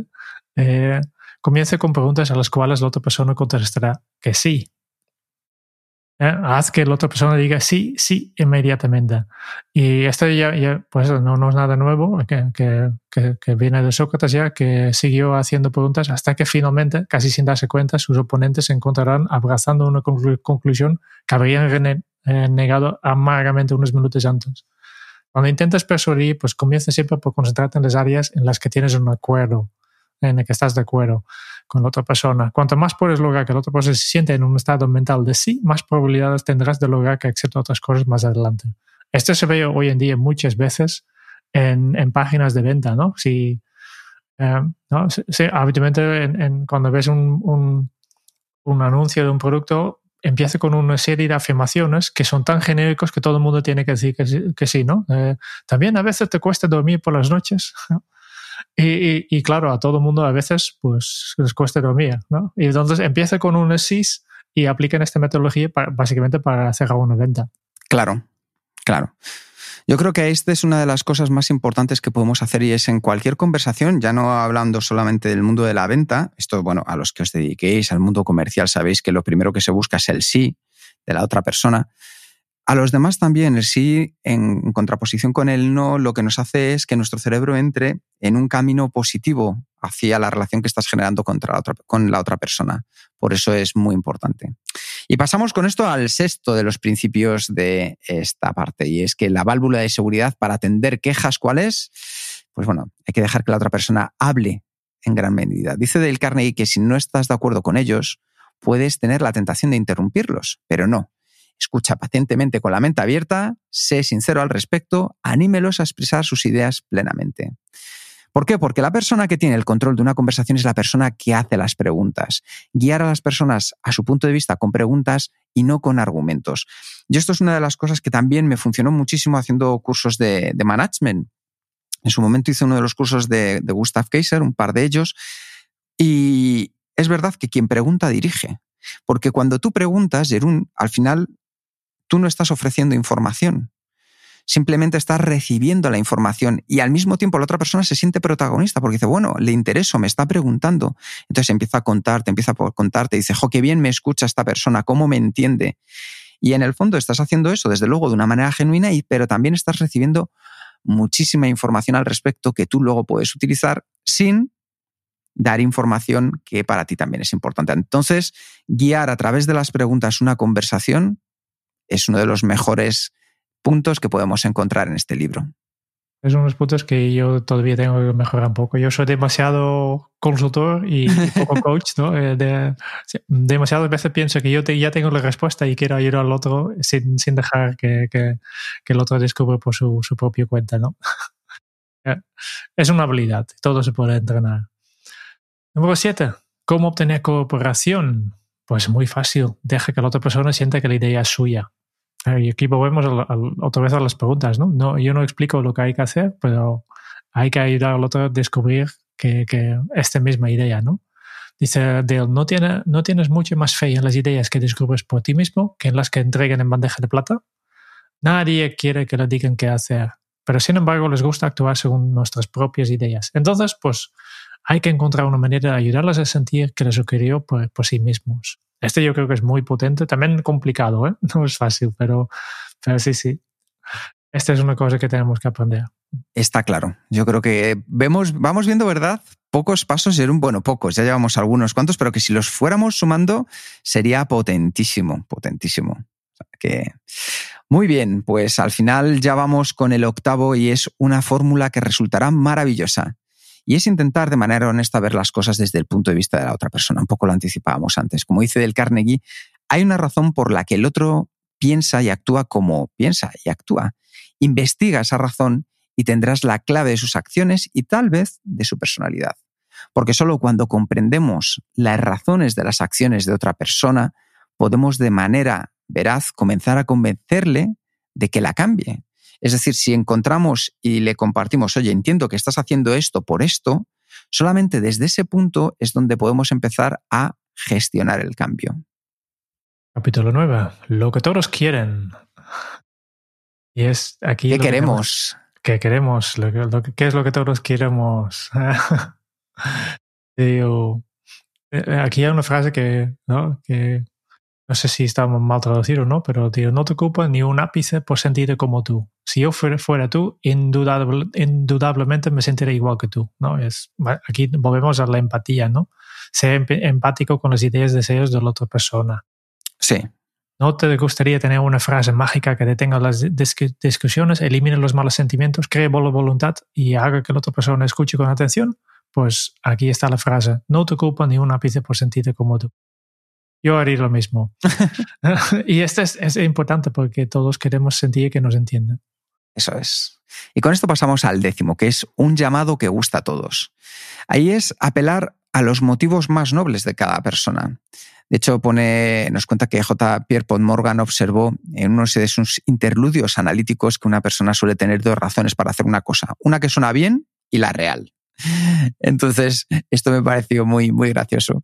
eh, comience con preguntas a las cuales la otra persona contestará que sí. ¿Eh? haz que la otra persona diga sí, sí inmediatamente. Y esto ya, pues no, no, es nada nuevo, que, que, que, viene de Sócrates ya, que siguió haciendo preguntas hasta que finalmente, casi sin darse cuenta, sus oponentes se encontrarán abrazando una conclusión que habrían eh, negado amargamente unos minutos antes. Cuando intentas persuadir, pues comienza siempre por concentrarte en las áreas en las que tienes un acuerdo, en el que estás de acuerdo con la otra persona. Cuanto más puedes lograr que la otra persona se siente en un estado mental de sí, más probabilidades tendrás de lograr que acepte otras cosas más adelante. Esto se ve hoy en día muchas veces en, en páginas de venta, ¿no? Si, eh, ¿no? habitualmente cuando ves un, un, un, anuncio de un producto, empieza con una serie de afirmaciones que son tan genéricos que todo el mundo tiene que decir que, sí, ¿no? Eh, también a veces te cuesta dormir por las noches. <laughs> Y, claro, a todo mundo a veces pues les cuesta dormir, ¿no? Y entonces empieza con un SIS y apliquen esta metodología básicamente para cerrar una venta. Claro, claro. Yo creo que esta es una de las cosas más importantes que podemos hacer y es en cualquier conversación, ya no hablando solamente del mundo de la venta, esto, bueno, a los que os dediquéis al mundo comercial sabéis que lo primero que se busca es el sí de la otra persona, a los demás también, el sí, en contraposición con el no, lo que nos hace es que nuestro cerebro entre en un camino positivo hacia la relación que estás generando con la otra persona. Por eso es muy importante. Y pasamos con esto al sexto de los principios de esta parte, y es que la válvula de seguridad para atender quejas, ¿cuál es? Pues bueno, hay que dejar que la otra persona hable en gran medida. Dice Dale Carnegie que si no estás de acuerdo con ellos, puedes tener la tentación de interrumpirlos, pero no escucha pacientemente con la mente abierta, sé sincero al respecto, anímelos a expresar sus ideas plenamente. ¿Por qué? Porque la persona que tiene el control de una conversación es la persona que hace las preguntas. Guiar a las personas a su punto de vista con preguntas y no con argumentos. Y esto es una de las cosas que también me funcionó muchísimo haciendo cursos de, management. En su momento hice uno de los cursos de, de Gustav Kaiser, un par de ellos, y es verdad que quien pregunta dirige. Porque cuando tú preguntas, Jerún, al final tú no estás ofreciendo información. Simplemente estás recibiendo la información y al mismo tiempo la otra persona se siente protagonista porque dice, bueno, le intereso, me está preguntando. Entonces empieza a contarte, empieza a contarte, dice, jo, qué bien me escucha esta persona, cómo me entiende. Y en el fondo estás haciendo eso, desde luego, de una manera genuina, y, pero también estás recibiendo muchísima información al respecto que tú luego puedes utilizar sin dar información que para ti también es importante. Entonces, guiar a través de las preguntas una conversación es uno de los mejores puntos que podemos encontrar en este libro. Es unos puntos que yo todavía tengo que mejorar un poco. Yo soy demasiado consultor y <laughs> poco coach, ¿no? Eh, de, demasiadas veces pienso que yo ya tengo la respuesta y quiero ayudar al otro sin, dejar que, el otro descubra por su, su propia cuenta, ¿no? <laughs> Eh, es una habilidad, todo se puede entrenar. Número siete, ¿cómo obtener cooperación? Pues muy fácil. Deja que la otra persona sienta que la idea es suya. Y aquí volvemos otra vez a las preguntas, ¿no? ¿no? Yo no explico lo que hay que hacer, pero hay que ayudar al otro a descubrir que, que esta misma idea, ¿no? Dice Dale, no, tiene, no tienes mucho más fe en las ideas que descubres por ti mismo que en las que entreguen en bandeja de plata. Nadie quiere que le digan qué hacer, pero sin embargo les gusta actuar según nuestras propias ideas. Entonces, pues hay que encontrar una manera de ayudarlas a sentir que les ocurrió por, sí mismos. Este yo creo que es muy potente, también complicado, ¿eh? <laughs> no es fácil, pero, pero sí, sí. Esta es una cosa que tenemos que aprender. Está claro. Yo creo que vemos, vamos viendo, ¿verdad? Pocos pasos, bueno, pocos, ya llevamos algunos cuantos, pero que si los fuéramos sumando sería potentísimo, potentísimo. que... Muy bien, pues al final ya vamos con el octavo y es una fórmula que resultará maravillosa. Y es intentar de manera honesta ver las cosas desde el punto de vista de la otra persona. Un poco lo anticipábamos antes. Como dice Del Carnegie, hay una razón por la que el otro piensa y actúa como piensa y actúa. Investiga esa razón y tendrás la clave de sus acciones y tal vez de su personalidad. Porque solo cuando comprendemos las razones de las acciones de otra persona, podemos de manera veraz comenzar a convencerle de que la cambie, es decir, si encontramos y le compartimos, oye, entiendo que estás haciendo esto por esto, solamente desde ese punto es donde podemos empezar a gestionar el cambio. Capítulo 9. Lo que todos quieren. Y es aquí. ¿Qué queremos? ¿Qué queremos? Lo ¿Qué es lo que todos queremos? <laughs> Digo, eh, aquí hay una frase que, ¿no? que no sé si está mal traducido o no, pero digo, no te ocupa ni un ápice por sentirte como tú. Si yo fuera, fuera tú, indudable, indudablemente me sentiré igual que tú. ¿no? Es, aquí volvemos a la empatía, ¿no? Ser empático con las ideas y deseos de la otra persona. Sí. ¿No te gustaría tener una frase mágica que detenga las discusiones, elimine los malos sentimientos, cree buena voluntad y haga que la otra persona escuche con atención? Pues aquí está la frase, no te ocupa ni un ápice por sentirte como tú. Yo haría lo mismo. <laughs> y esto es, es, importante porque todos queremos sentir que nos entienden. Eso es. Y con esto pasamos al décimo, que es un llamado que gusta a todos. Ahí es apelar a los motivos más nobles de cada persona. De hecho, pone, nos cuenta que J. Pierpont Morgan observó en uno de sus interludios analíticos que una persona suele tener dos razones para hacer una cosa. Una que suena bien y la real. Entonces, esto me pareció muy, muy gracioso.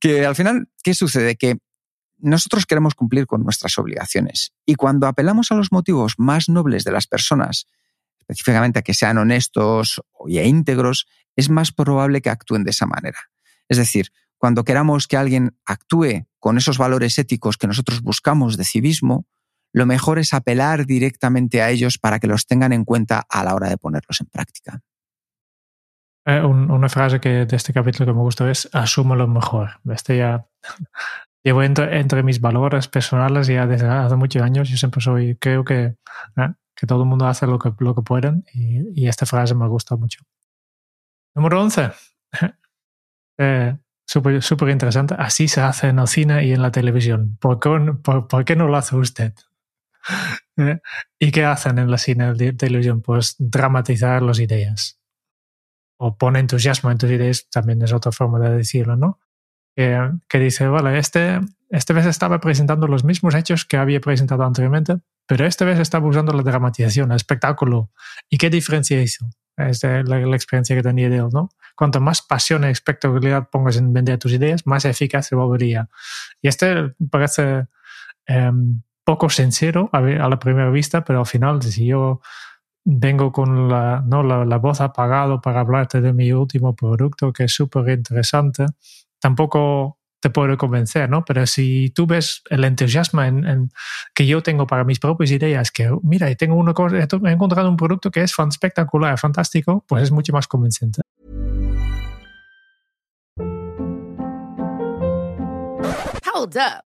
Que al final, ¿qué sucede? Que nosotros queremos cumplir con nuestras obligaciones y cuando apelamos a los motivos más nobles de las personas, específicamente a que sean honestos y íntegros, es más probable que actúen de esa manera. Es decir, cuando queramos que alguien actúe con esos valores éticos que nosotros buscamos de civismo, lo mejor es apelar directamente a ellos para que los tengan en cuenta a la hora de ponerlos en práctica. Eh, una frase que de este capítulo que me gustó es asumo lo mejor. Este ya <laughs> llevo entre, entre, mis valores personales ya desde hace muchos años. Yo siempre soy, creo que, eh, que todo el mundo hace lo que, lo que pueden y, y esta frase me gusta mucho. Número 11. <laughs> eh, Súper super interesante. Así se hace en el cine y en la televisión. ¿Por qué, por, por qué no lo hace usted? <laughs> Eh, ¿Y qué hacen en la cine y la televisión? Pues dramatizar las ideas o pone entusiasmo en tus ideas, también es otra forma de decirlo, ¿no? que dice, vale, este, esta vez estaba presentando los mismos hechos que había presentado anteriormente, pero esta vez estaba usando la dramatización, el espectáculo. ¿Y qué diferencia hizo? Es la, experiencia que tenía de él, ¿no? Cuanto más pasión y espectacularidad pongas en vender tus ideas, más eficaz se volvería. Y este parece eh, poco sincero a, a, la primera vista, pero al final, si yo vengo con la, ¿no? la, la voz apagada para hablarte de mi último producto, que es súper interesante, tampoco te puedo convencer, ¿no? Pero si tú ves el entusiasmo en, en, que yo tengo para mis propias ideas, que mira, tengo una cosa, he encontrado un producto que es fan, espectacular, fantástico, pues es mucho más convincente. Hold up.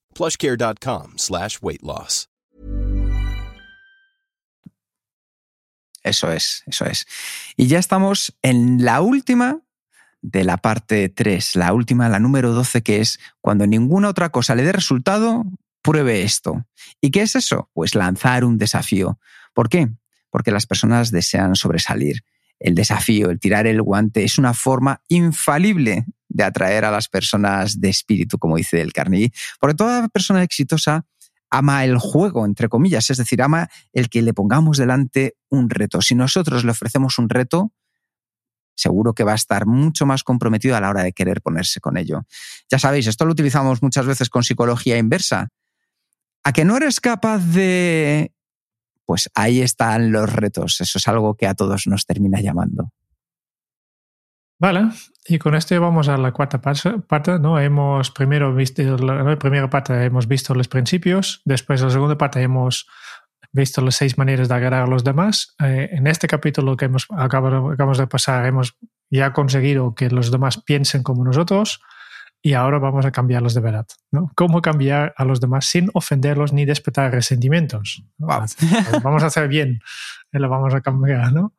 plushcare.com slash weight loss. Eso es, eso es. Y ya estamos en la última de la parte 3, la última, la número 12, que es cuando ninguna otra cosa le dé resultado, pruebe esto. ¿Y qué es eso? Pues lanzar un desafío. ¿Por qué? Porque las personas desean sobresalir. El desafío, el tirar el guante, es una forma infalible de atraer a las personas de espíritu, como dice el Carnegie. Porque toda persona exitosa ama el juego, entre comillas, es decir, ama el que le pongamos delante un reto. Si nosotros le ofrecemos un reto, seguro que va a estar mucho más comprometido a la hora de querer ponerse con ello. Ya sabéis, esto lo utilizamos muchas veces con psicología inversa. A que no eres capaz de... Pues ahí están los retos. Eso es algo que a todos nos termina llamando. Vale, y con esto vamos a la cuarta parte, ¿no? Hemos primero visto, la primera parte hemos visto los principios, después la segunda parte hemos visto las seis maneras de agradar a los demás. Eh, en este capítulo que hemos, acabamos de pasar hemos ya conseguido que los demás piensen como nosotros y ahora vamos a cambiarlos de verdad. ¿no? ¿Cómo cambiar a los demás sin ofenderlos ni despertar resentimientos? vamos a hacer bien, y lo vamos a cambiar. ¿no?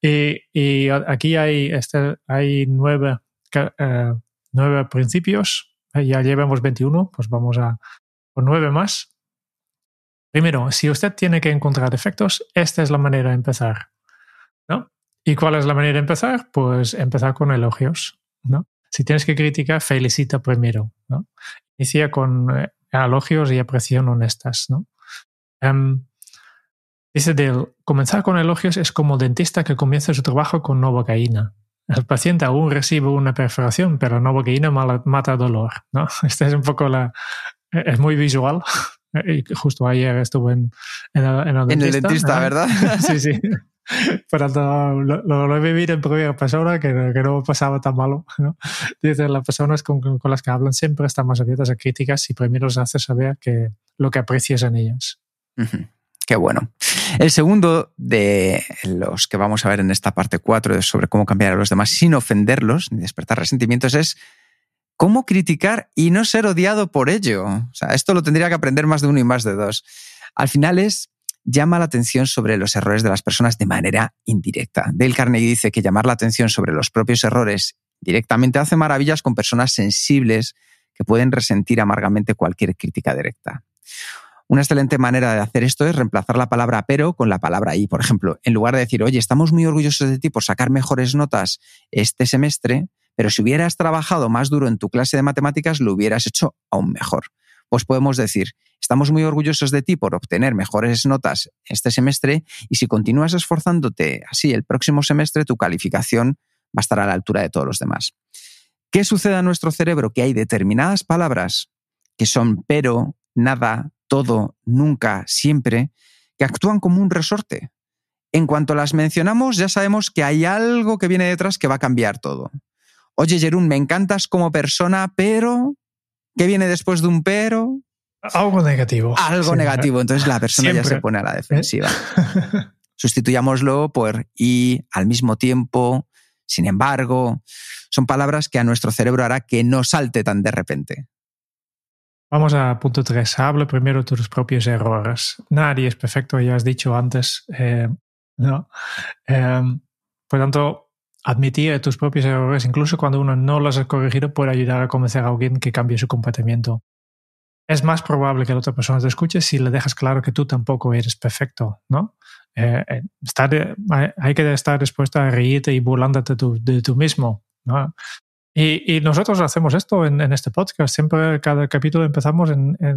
Y, aquí hay, este, hay nueve, eh, nueve principios, ya llevamos 21, pues vamos a por nueve más. Primero, si usted tiene que encontrar defectos, esta es la manera de empezar. ¿no? ¿Y cuál es la manera de empezar? Pues empezar con elogios. ¿no? Si tienes que criticar, felicita primero. ¿no? Inicia con eh, elogios y apreciación honestas. ¿no? Um, dice del comenzar con elogios es como dentista que comienza su trabajo con novocaína. El paciente aún recibe una perforación, pero novocaína mata dolor. ¿no? <laughs> Esta es un poco la... Es muy visual. <laughs> Justo ayer estuve en, en, el, en, el, dentista. En el dentista, ¿verdad? <laughs> sí, sí. Pero lo, lo, he vivido en primera persona que, no pasaba tan malo. ¿no? Dice, las personas con, las que hablan siempre están más abiertas a críticas y primero les hace saber que lo que aprecias en ellas. Qué bueno. El segundo de los que vamos a ver en esta parte 4 sobre cómo cambiar a los demás sin ofenderlos ni despertar resentimientos es cómo criticar y no ser odiado por ello. Esto lo tendría que aprender más de uno y más de dos. Al final es llama la atención sobre los errores de las personas de manera indirecta. Dale Carnegie dice que llamar la atención sobre los propios errores directamente hace maravillas con personas sensibles que pueden resentir amargamente cualquier crítica directa. Una excelente manera de hacer esto es reemplazar la palabra pero con la palabra y. Por ejemplo, en lugar de decir, oye, estamos muy orgullosos de ti por sacar mejores notas este semestre, pero si hubieras trabajado más duro en tu clase de matemáticas, lo hubieras hecho aún mejor. Pues podemos decir, Estamos muy orgullosos de ti por obtener mejores notas este semestre y si continúas esforzándote así el próximo semestre, tu calificación va a estar a la altura de todos los demás. ¿Qué sucede a nuestro cerebro? Que hay determinadas palabras que son pero, nada, todo, nunca, siempre, que actúan como un resorte. En cuanto las mencionamos, ya sabemos que hay algo que viene detrás que va a cambiar todo. Oye, Jerún, me encantas como persona, pero... ¿Qué viene después de un pero? Algo negativo. Algo negativo. Entonces la persona ya se pone a la defensiva. <laughs> Sustituyámoslo por y, al mismo tiempo, sin embargo. Son palabras que a nuestro cerebro hará que no salte tan de repente. Vamos a punto 3. Habla primero de tus propios errores. Nadie es perfecto, ya has dicho antes. Eh, ¿no? Em, por tanto, admitir tus propios errores, incluso cuando uno no los ha corregido, puede ayudar a convencer a alguien que cambie su comportamiento es más probable que la otra persona te escuche si le dejas claro que tú tampoco eres perfecto, ¿no? Eh, eh, hay que estar dispuesto a reírte y burlándote de tú mismo, ¿no? Y, nosotros hacemos esto en, este podcast. Siempre cada capítulo empezamos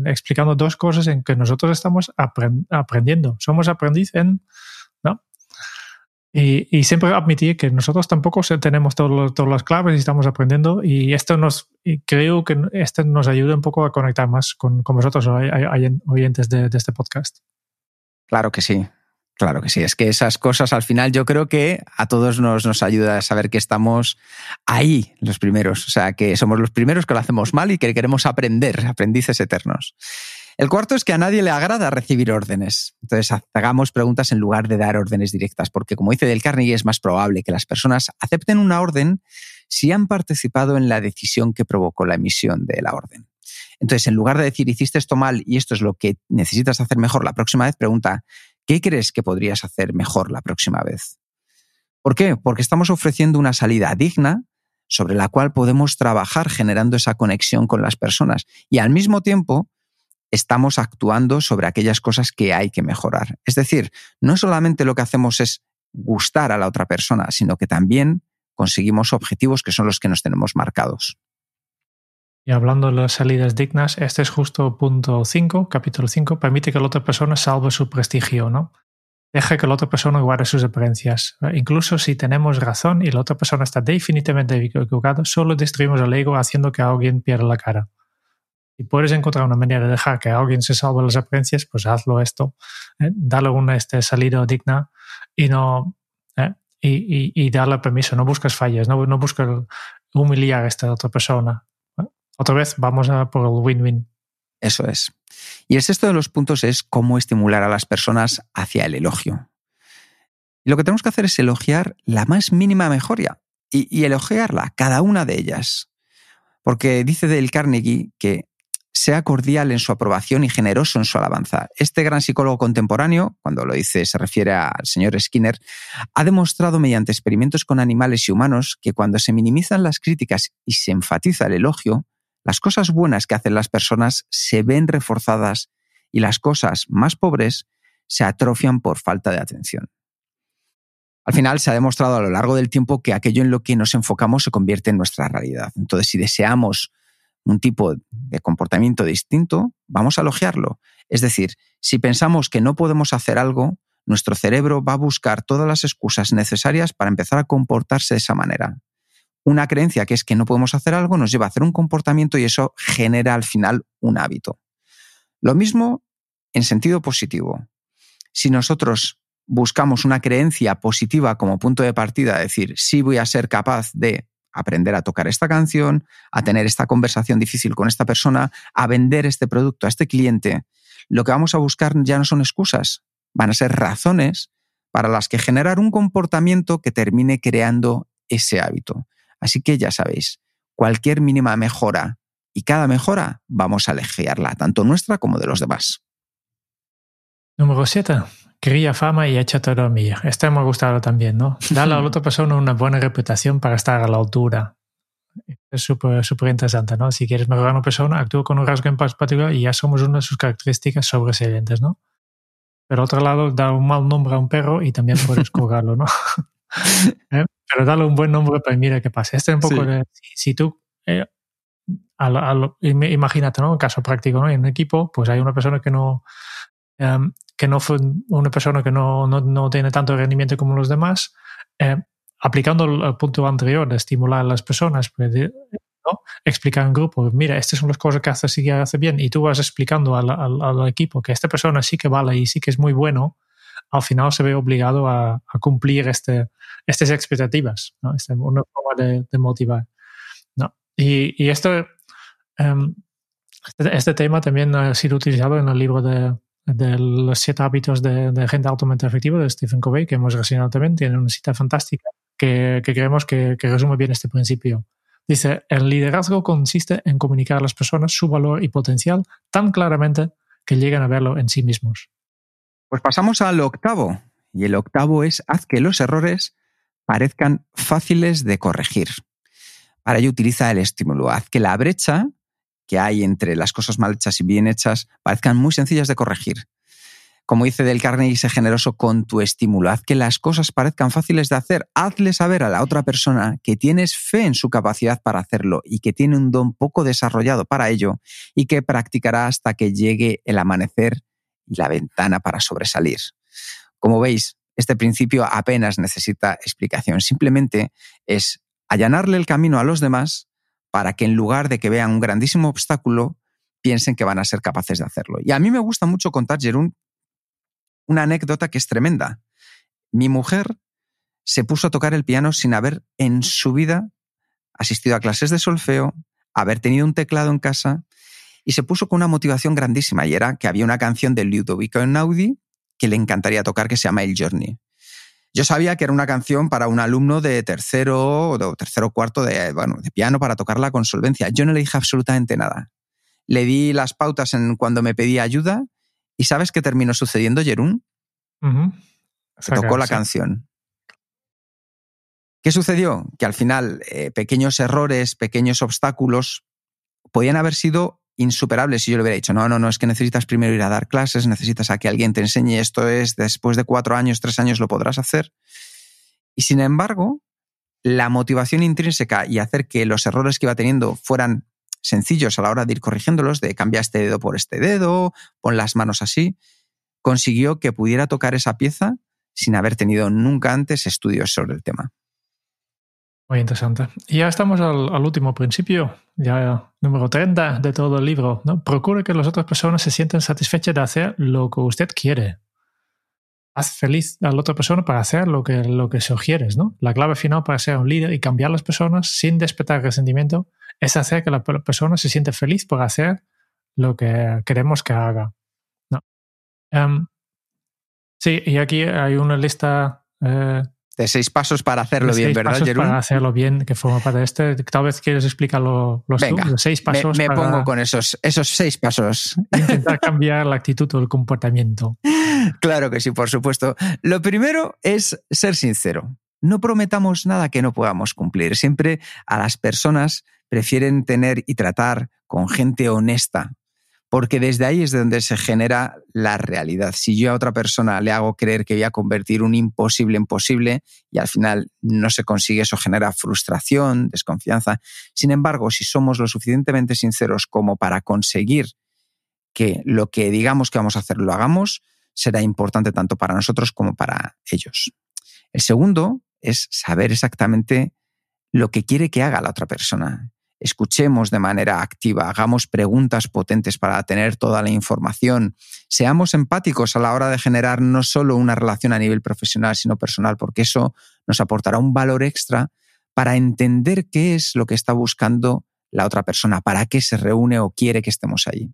explicando dos cosas en que nosotros estamos aprendiendo. Somos aprendiz en y, siempre admitir que nosotros tampoco tenemos todas las claves y estamos aprendiendo y esto nos creo que esto nos ayuda un poco a conectar más con, con vosotros oyentes de, de, este podcast. Claro que sí, claro que sí. Es que esas cosas al final yo creo que a todos nos, nos ayuda a saber que estamos ahí los primeros, o sea, que somos los primeros que lo hacemos mal y que queremos aprender, aprendices eternos. El cuarto es que a nadie le agrada recibir órdenes. Entonces, hagamos preguntas en lugar de dar órdenes directas, porque como dice Del Carnegie, es más probable que las personas acepten una orden si han participado en la decisión que provocó la emisión de la orden. Entonces, en lugar de decir, hiciste esto mal y esto es lo que necesitas hacer mejor la próxima vez, pregunta, ¿qué crees que podrías hacer mejor la próxima vez? ¿Por qué? Porque estamos ofreciendo una salida digna sobre la cual podemos trabajar generando esa conexión con las personas y al mismo tiempo estamos actuando sobre aquellas cosas que hay que mejorar. Es decir, no solamente lo que hacemos es gustar a la otra persona, sino que también conseguimos objetivos que son los que nos tenemos marcados. Y hablando de las salidas dignas, este es justo punto 5, capítulo 5, permite que la otra persona salve su prestigio, ¿no? Deja que la otra persona guarde sus apariencias. Incluso si tenemos razón y la otra persona está definitivamente equivocada, solo destruimos el ego haciendo que alguien pierda la cara y puedes encontrar una manera de dejar que alguien se salve las apariencias, pues hazlo esto, ¿eh? dale una este, salida digna y no ¿eh? y, y, darle permiso, no buscas fallas, no, no buscas humillar a esta otra persona. ¿eh? Otra vez vamos a por el win-win. Eso es. Y el sexto de los puntos es cómo estimular a las personas hacia el elogio. Y lo que tenemos que hacer es elogiar la más mínima mejoría y, elogiarla, cada una de ellas. Porque dice Dale Carnegie que sea cordial en su aprobación y generoso en su alabanza. Este gran psicólogo contemporáneo, cuando lo dice se refiere al señor Skinner, ha demostrado mediante experimentos con animales y humanos que cuando se minimizan las críticas y se enfatiza el elogio, las cosas buenas que hacen las personas se ven reforzadas y las cosas más pobres se atrofian por falta de atención. Al final se ha demostrado a lo largo del tiempo que aquello en lo que nos enfocamos se convierte en nuestra realidad. Entonces, si deseamos un tipo de comportamiento distinto, vamos a elogiarlo. Es decir, si pensamos que no podemos hacer algo, nuestro cerebro va a buscar todas las excusas necesarias para empezar a comportarse de esa manera. Una creencia que es que no podemos hacer algo nos lleva a hacer un comportamiento y eso genera al final un hábito. Lo mismo en sentido positivo. Si nosotros buscamos una creencia positiva como punto de partida, decir, sí voy a ser capaz de aprender a tocar esta canción, a tener esta conversación difícil con esta persona, a vender este producto a este cliente, lo que vamos a buscar ya no son excusas, van a ser razones para las que generar un comportamiento que termine creando ese hábito. Así que ya sabéis, cualquier mínima mejora y cada mejora vamos a elegirla, tanto nuestra como de los demás. Número 7. Cría fama y échate a dormir. Este me ha gustado también, ¿no? <laughs> Dale a la otra persona una buena reputación para estar a la altura. Es súper súper interesante, ¿no? Si quieres mejorar a una persona, actúa con un rasgo en particular y ya somos una de sus características sobresalientes, ¿no? Pero otro lado, da un mal nombre a un perro y también puedes colgarlo, ¿no? <laughs> ¿Eh? Pero dale un buen nombre para mira qué pasa. Este es un poco de, si, tú, eh, imagínate, ¿no? Un caso práctico, ¿no? En un equipo, pues hay una persona que no, em, que no fue una persona que no, no, no tiene tanto rendimiento como los demás, eh, aplicando el, punto anterior de estimular a las personas, pues, ¿no? explicar en grupo, mira, estas son las cosas que hace, que hace bien, y tú vas explicando al, al, al, equipo que esta persona sí que vale y sí que es muy bueno, al final se ve obligado a, a cumplir este, estas expectativas, ¿no? Esta, una forma de, de motivar. ¿no? Y, y esto, um, este, este, tema también ha sido utilizado en el libro de, de los siete hábitos de, gente altamente efectiva de Stephen Covey, que hemos reseñado también, tiene una cita fantástica que, que creemos que, que, resume bien este principio. Dice, el liderazgo consiste en comunicar a las personas su valor y potencial tan claramente que llegan a verlo en sí mismos. Pues pasamos al octavo, y el octavo es haz que los errores parezcan fáciles de corregir. Para ello utiliza el estímulo, haz que la brecha que hay entre las cosas mal hechas y bien hechas parezcan muy sencillas de corregir. Como dice Del Carnegie, sé generoso con tu estímulo. Haz que las cosas parezcan fáciles de hacer. Hazle saber a la otra persona que tienes fe en su capacidad para hacerlo y que tiene un don poco desarrollado para ello y que practicará hasta que llegue el amanecer y la ventana para sobresalir. Como veis, este principio apenas necesita explicación. Simplemente es allanarle el camino a los demás para que en lugar de que vean un grandísimo obstáculo, piensen que van a ser capaces de hacerlo. Y a mí me gusta mucho contar, Jerún, una anécdota que es tremenda. Mi mujer se puso a tocar el piano sin haber en su vida asistido a clases de solfeo, haber tenido un teclado en casa, y se puso con una motivación grandísima, y era que había una canción de Ludovico Einaudi que le encantaría tocar que se llama El Journey. Yo sabía que era una canción para un alumno de tercero o tercero cuarto de, bueno, de piano para tocarla con solvencia. Yo no le dije absolutamente nada. Le di las pautas en cuando me pedía ayuda y ¿sabes qué terminó sucediendo, Jerún? Uh -huh. Se tocó la sí. canción. ¿Qué sucedió? Que al final eh, pequeños errores, pequeños obstáculos podían haber sido insuperable si yo le hubiera dicho, no, no, no, es que necesitas primero ir a dar clases, necesitas a que alguien te enseñe esto es, después de cuatro años, tres años lo podrás hacer. Y sin embargo, la motivación intrínseca y hacer que los errores que iba teniendo fueran sencillos a la hora de ir corrigiéndolos, de cambiar este dedo por este dedo, pon las manos así, consiguió que pudiera tocar esa pieza sin haber tenido nunca antes estudios sobre el tema. Muy interesante. Y ya estamos al, último principio, ya número 30 de todo el libro. ¿no? Procure que las otras personas se sientan satisfechas de hacer lo que usted quiere. Haz feliz a la otra persona para hacer lo que, lo que sugieres. ¿no? La clave final para ser un líder y cambiar las personas sin despertar resentimiento es hacer que la persona se siente feliz por hacer lo que queremos que haga. ¿no? Em, sí, y aquí hay una lista eh, de seis pasos para hacerlo bien, ¿verdad, pasos Para hacerlo bien, que forma parte de este. Tal vez quieres explicarlo los Venga, seis pasos. Me, pongo con esos, esos seis pasos. <laughs> Intentar cambiar la actitud o el comportamiento. Claro que sí, por supuesto. Lo primero es ser sincero. No prometamos nada que no podamos cumplir. Siempre a las personas prefieren tener y tratar con gente honesta, porque desde ahí es donde se genera la realidad. Si yo a otra persona le hago creer que voy a convertir un imposible en posible y al final no se consigue, eso genera frustración, desconfianza. Sin embargo, si somos lo suficientemente sinceros como para conseguir que lo que digamos que vamos a hacer lo hagamos, será importante tanto para nosotros como para ellos. El segundo es saber exactamente lo que quiere que haga la otra persona escuchemos de manera activa, hagamos preguntas potentes para tener toda la información, seamos empáticos a la hora de generar no solo una relación a nivel profesional, sino personal, porque eso nos aportará un valor extra para entender qué es lo que está buscando la otra persona, para qué se reúne o quiere que estemos allí.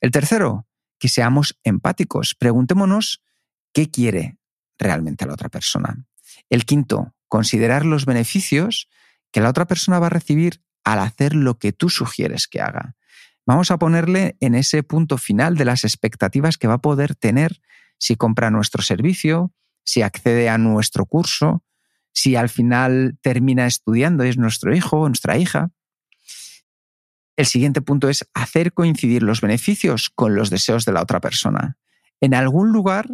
El tercero, que seamos empáticos, preguntémonos qué quiere realmente la otra persona. El quinto, considerar los beneficios que la otra persona va a recibir al hacer lo que tú sugieres que haga. Vamos a ponerle en ese punto final de las expectativas que va a poder tener si compra nuestro servicio, si accede a nuestro curso, si al final termina estudiando y es nuestro hijo o nuestra hija. El siguiente punto es hacer coincidir los beneficios con los deseos de la otra persona. En algún lugar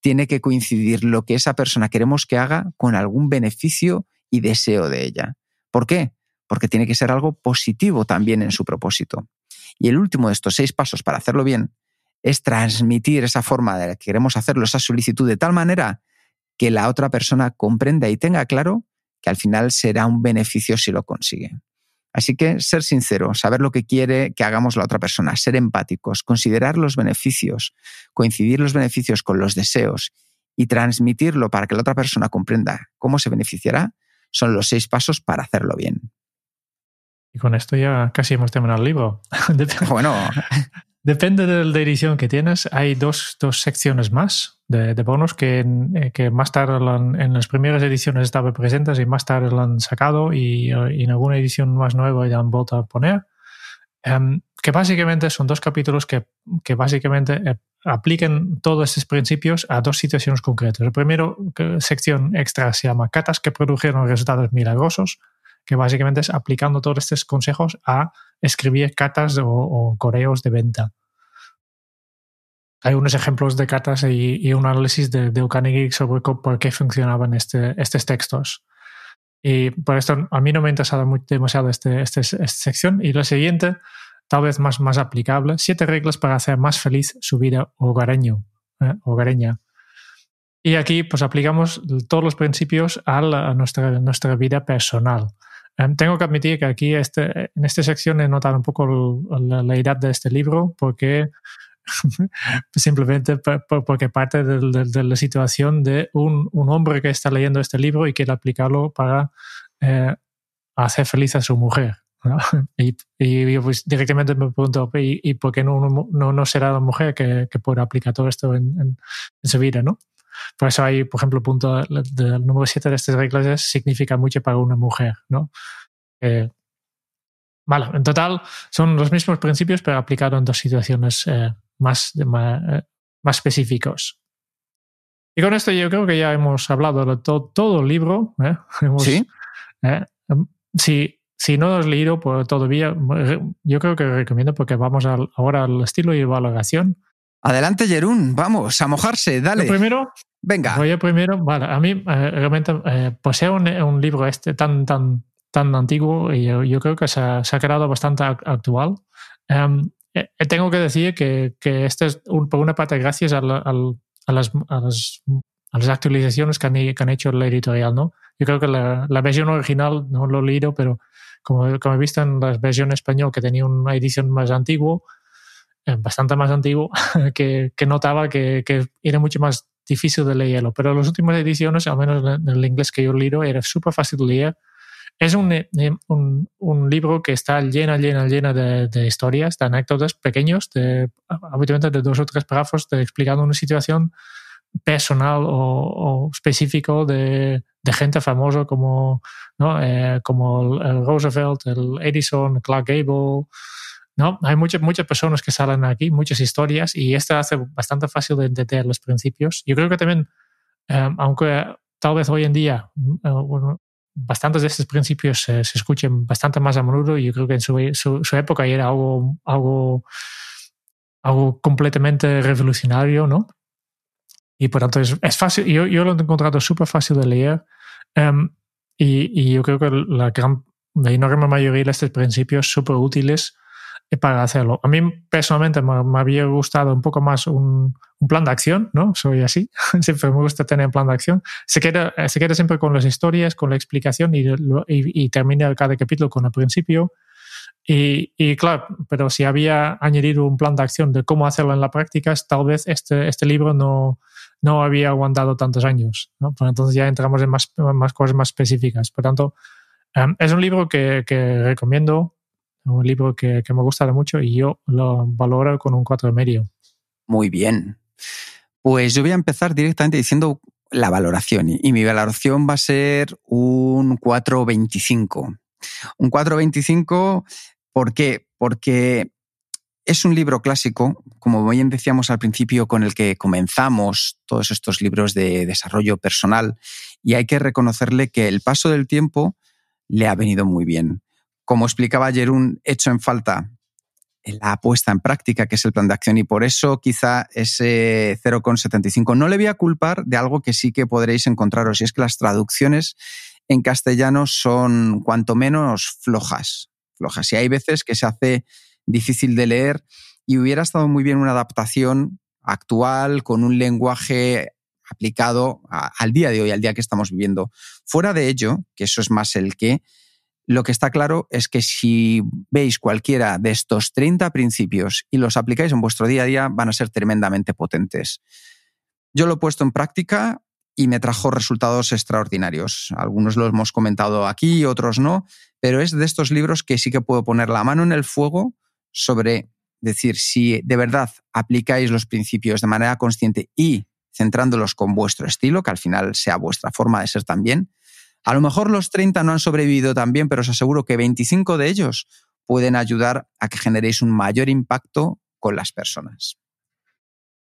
tiene que coincidir lo que esa persona queremos que haga con algún beneficio y deseo de ella. ¿Por qué? Porque tiene que ser algo positivo también en su propósito. Y el último de estos seis pasos para hacerlo bien es transmitir esa forma de que queremos hacerlo, esa solicitud, de tal manera que la otra persona comprenda y tenga claro que al final será un beneficio si lo consigue. Así que ser sincero, saber lo que quiere que hagamos la otra persona, ser empáticos, considerar los beneficios, coincidir los beneficios con los deseos y transmitirlo para que la otra persona comprenda cómo se beneficiará, son los seis pasos para hacerlo bien. Y con esto ya casi hemos terminado el libro. <laughs> <laughs> bueno. <laughs> Depende de la edición que tienes. Hay dos, dos secciones más de, de bonos que, eh, que, más tarde en las primeras ediciones estaban presentes y más tarde lo han sacado y, en alguna edición más nueva ya han vuelto a poner. Um, que básicamente son dos capítulos que, que básicamente eh, apliquen todos estos principios a dos situaciones concretas. La primera sección extra se llama Catas que produjeron resultados milagrosos que básicamente es aplicando todos estos consejos a escribir cartas o, correos de venta. Hay unos ejemplos de cartas y, un análisis de, de sobre por qué funcionaban este, estos textos. Y por esto a mí no me ha interesado demasiado este, este, esta sección. Y la siguiente, tal vez más, más aplicable, siete reglas para hacer más feliz su vida hogareño, eh, hogareña. Y aquí pues aplicamos todos los principios a, a nuestra, nuestra vida personal. Em, tengo que admitir que aquí este, en esta sección he notado un poco la, edad de este libro porque <laughs> simplemente porque parte de, la situación de un, hombre que está leyendo este libro y quiere aplicarlo para eh, hacer feliz a su mujer. <laughs> Y, y, yo pues directamente me pregunto, ¿y, por qué no, no, no, será la mujer que, que pueda aplicar todo esto en, en su vida? ¿no? Por eso hay, por ejemplo, el punto del número 7 de estas reglas significa mucho para una mujer, ¿no? Eh, vale, en total son los mismos principios, pero aplicados en dos situaciones eh, más, más, eh, más, específicos. Y con esto yo creo que ya hemos hablado de todo, el libro. <laughs> sí. Em, si, si no lo has leído pues, todavía, yo creo que recomiendo porque vamos ahora al estilo y valoración. Adelante, Jerún, vamos a mojarse, dale. primero, venga. Voy a primero, vale, a mí eh, realmente eh, posee un, un, libro este tan, tan, tan antiguo y yo, creo que se ha, se ha, quedado bastante actual. Um, tengo que decir que, que este es un, por una parte gracias a, a, las, a, las, a, las, actualizaciones que han, que han, hecho la editorial, ¿no? Yo creo que la, la, versión original no lo he leído, pero como, como he visto en la versión español que tenía una edición más antigua, eh, bastante más antiguo, <laughs> que, que notaba que, que, era mucho más difícil de leerlo. Pero las últimas ediciones, al menos en el inglés que yo leído, era súper fácil de leer es un, eh, un, un, libro que está llena, llena, llena de, de, historias, de anécdotas pequeños, de, habitualmente de dos o tres párrafos, de explicando una situación personal o, o específico de, de, gente famosa como, ¿no? Eh, como el, el, Roosevelt, el Edison, Clark Gable. ¿No? Hay muchas, muchas personas que salen aquí, muchas historias, y esto hace bastante fácil de entender los principios. Yo creo que también, eh, aunque tal vez hoy en día eh, bastantes de estos principios se, escuchen bastante más a menudo, yo creo que en su, su, época era algo, algo, algo completamente revolucionario, ¿no? y por tanto es, fácil, yo, yo, lo he encontrado súper fácil de leer um, y, y, yo creo que la, gran, la enorme mayoría de estos principios súper útiles para hacerlo. A mí personalmente me, había gustado un poco más un, plan de acción, ¿no? Soy así, <laughs> siempre me gusta tener un plan de acción. Se queda, siempre con las historias, con la explicación y, termina cada capítulo con el principio. Y, claro, pero si había añadido un plan de acción de cómo hacerlo en la práctica, tal vez este, este libro no, no había aguantado tantos años. ¿no? Pues entonces ya entramos en más, cosas más específicas. Por tanto, um, es un libro que, recomiendo, un libro que, me gusta mucho y yo lo valoro con un 4 y medio. Muy bien. Pues yo voy a empezar directamente diciendo la valoración y, y mi valoración va a ser un 4.25. Un 4.25, ¿por qué? Porque es un libro clásico, como bien decíamos al principio, con el que comenzamos todos estos libros de desarrollo personal y hay que reconocerle que el paso del tiempo le ha venido muy bien. Como explicaba ayer, un hecho en falta la puesta en práctica, que es el plan de acción, y por eso quizá ese 0,75 no le voy a culpar de algo que sí que podréis encontraros, y es que las traducciones en castellano son cuanto menos flojas. flojas. Y hay veces que se hace difícil de leer y hubiera estado muy bien una adaptación actual con un lenguaje aplicado al día de hoy, al día que estamos viviendo. Fuera de ello, que eso es más el que, lo que está claro es que si veis cualquiera de estos 30 principios y los aplicáis en vuestro día a día, van a ser tremendamente potentes. Yo lo he puesto en práctica y me trajo resultados extraordinarios. Algunos los hemos comentado aquí, otros no, pero es de estos libros que sí que puedo poner la mano en el fuego sobre decir si de verdad aplicáis los principios de manera consciente y centrándolos con vuestro estilo, que al final sea vuestra forma de ser también. A lo mejor los 30 no han sobrevivido tan bien, pero os aseguro que 25 de ellos pueden ayudar a que generéis un mayor impacto con las personas.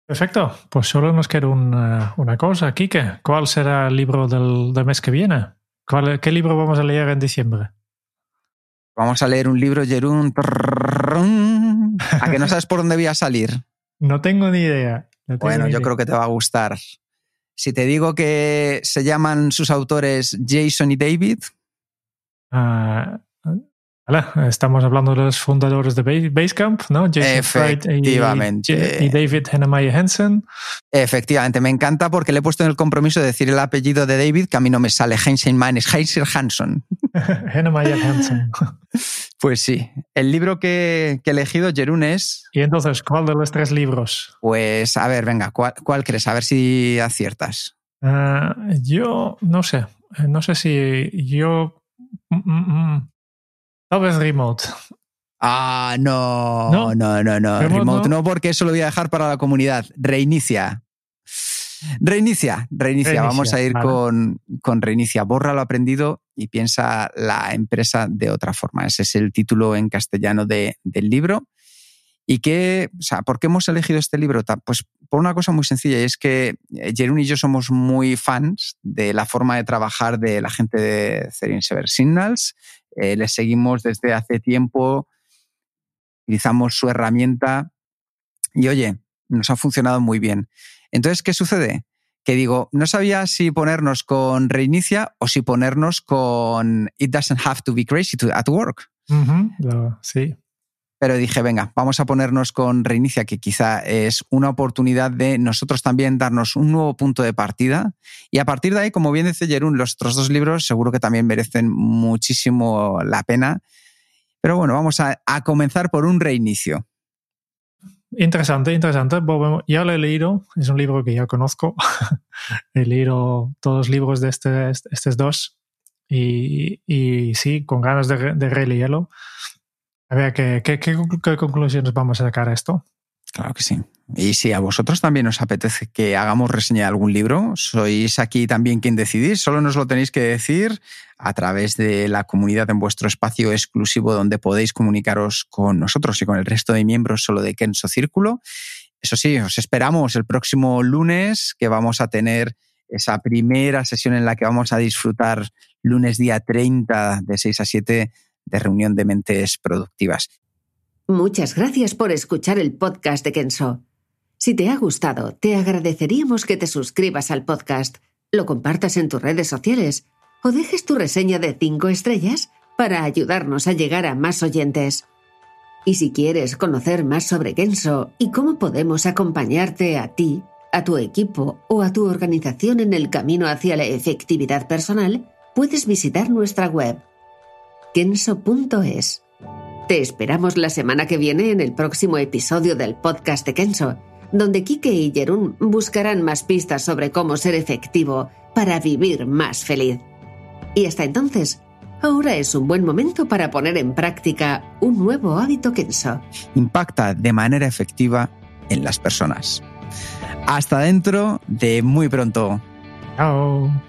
Perfecto, pues solo nos queda una, una cosa, Kike. ¿Cuál será el libro del, del mes que viene? ¿Cuál, ¿Qué libro vamos a leer en diciembre? Vamos a leer un libro, Jerún. ¿A que no sabes por dónde voy a salir? No tengo ni idea. No tengo bueno, ni yo idea. creo que te va a gustar. Si te digo que se llaman sus autores Jason y David. Hola, estamos hablando de los fundadores de Basecamp, ¿no? Jason Efectivamente. Fried y, y David Hennemeyer Hansen. Efectivamente, me encanta porque le he puesto en el compromiso de decir el apellido de David, que a mí no me sale. Heinzeinmann es Heinzer Hanson. Hennemeyer Hansen. <laughs> <laughs> Pues sí. El libro que, que he elegido, Jerún, es. ¿Y entonces cuál de los tres libros? Pues a ver, venga, ¿cuál, cuál crees? A ver si aciertas. Uh, yo no sé. No sé si yo. Mm, mm, tal vez Remote. Ah, no. No, no, no. no. Remote, Remote no. no, porque eso lo voy a dejar para la comunidad. Reinicia. Reinicia, reinicia, reinicia. Vamos a ir vale. con, con reinicia. Borra lo aprendido y piensa la empresa de otra forma. Ese es el título en castellano de, del libro. ¿Y qué, o sea, por qué hemos elegido este libro? Pues por una cosa muy sencilla, y es que Jerún y yo somos muy fans de la forma de trabajar de la gente de Cerin Sever Signals. Eh, les seguimos desde hace tiempo, utilizamos su herramienta y oye, nos ha funcionado muy bien. Entonces, ¿qué sucede? Que digo, no sabía si ponernos con reinicia o si ponernos con It doesn't have to be crazy to, at work. Sí. Pero dije, venga, vamos a ponernos con reinicia, que quizá es una oportunidad de nosotros también darnos un nuevo punto de partida. Y a partir de ahí, como bien dice Jerún, los otros dos libros seguro que también merecen muchísimo la pena. Pero bueno, vamos a, comenzar por un reinicio. Interesante, interesante. Ya lo he leído, es un libro que ya conozco. <laughs> he leído todos los libros de este, estos dos. y, sí, con ganas de, de. A ver, ¿qué, qué, qué, conclusiones vamos a sacar a esto? Claro que sí. Y si a vosotros también os apetece que hagamos reseña de algún libro, sois aquí también quien decidís, solo nos lo tenéis que decir a través de la comunidad en vuestro espacio exclusivo donde podéis comunicaros con nosotros y con el resto de miembros solo de Kenso Círculo. Eso sí, os esperamos el próximo lunes que vamos a tener esa primera sesión en la que vamos a disfrutar lunes día 30 de 6 a 7 de reunión de mentes productivas. Muchas gracias por escuchar el podcast de Kenso. Si te ha gustado, te agradeceríamos que te suscribas al podcast, lo compartas en tus redes sociales o dejes tu reseña de 5 estrellas para ayudarnos a llegar a más oyentes. Y si quieres conocer más sobre Kenso y cómo podemos acompañarte a ti, a tu equipo o a tu organización en el camino hacia la efectividad personal, puedes visitar nuestra web kenso.es. Te esperamos la semana que viene en el próximo episodio del podcast de Kenso, donde Kike y Jerún buscarán más pistas sobre cómo ser efectivo para vivir más feliz. Y hasta entonces, ahora es un buen momento para poner en práctica un nuevo hábito Kenso. Impacta de manera efectiva en las personas. Hasta dentro de muy pronto. Chao.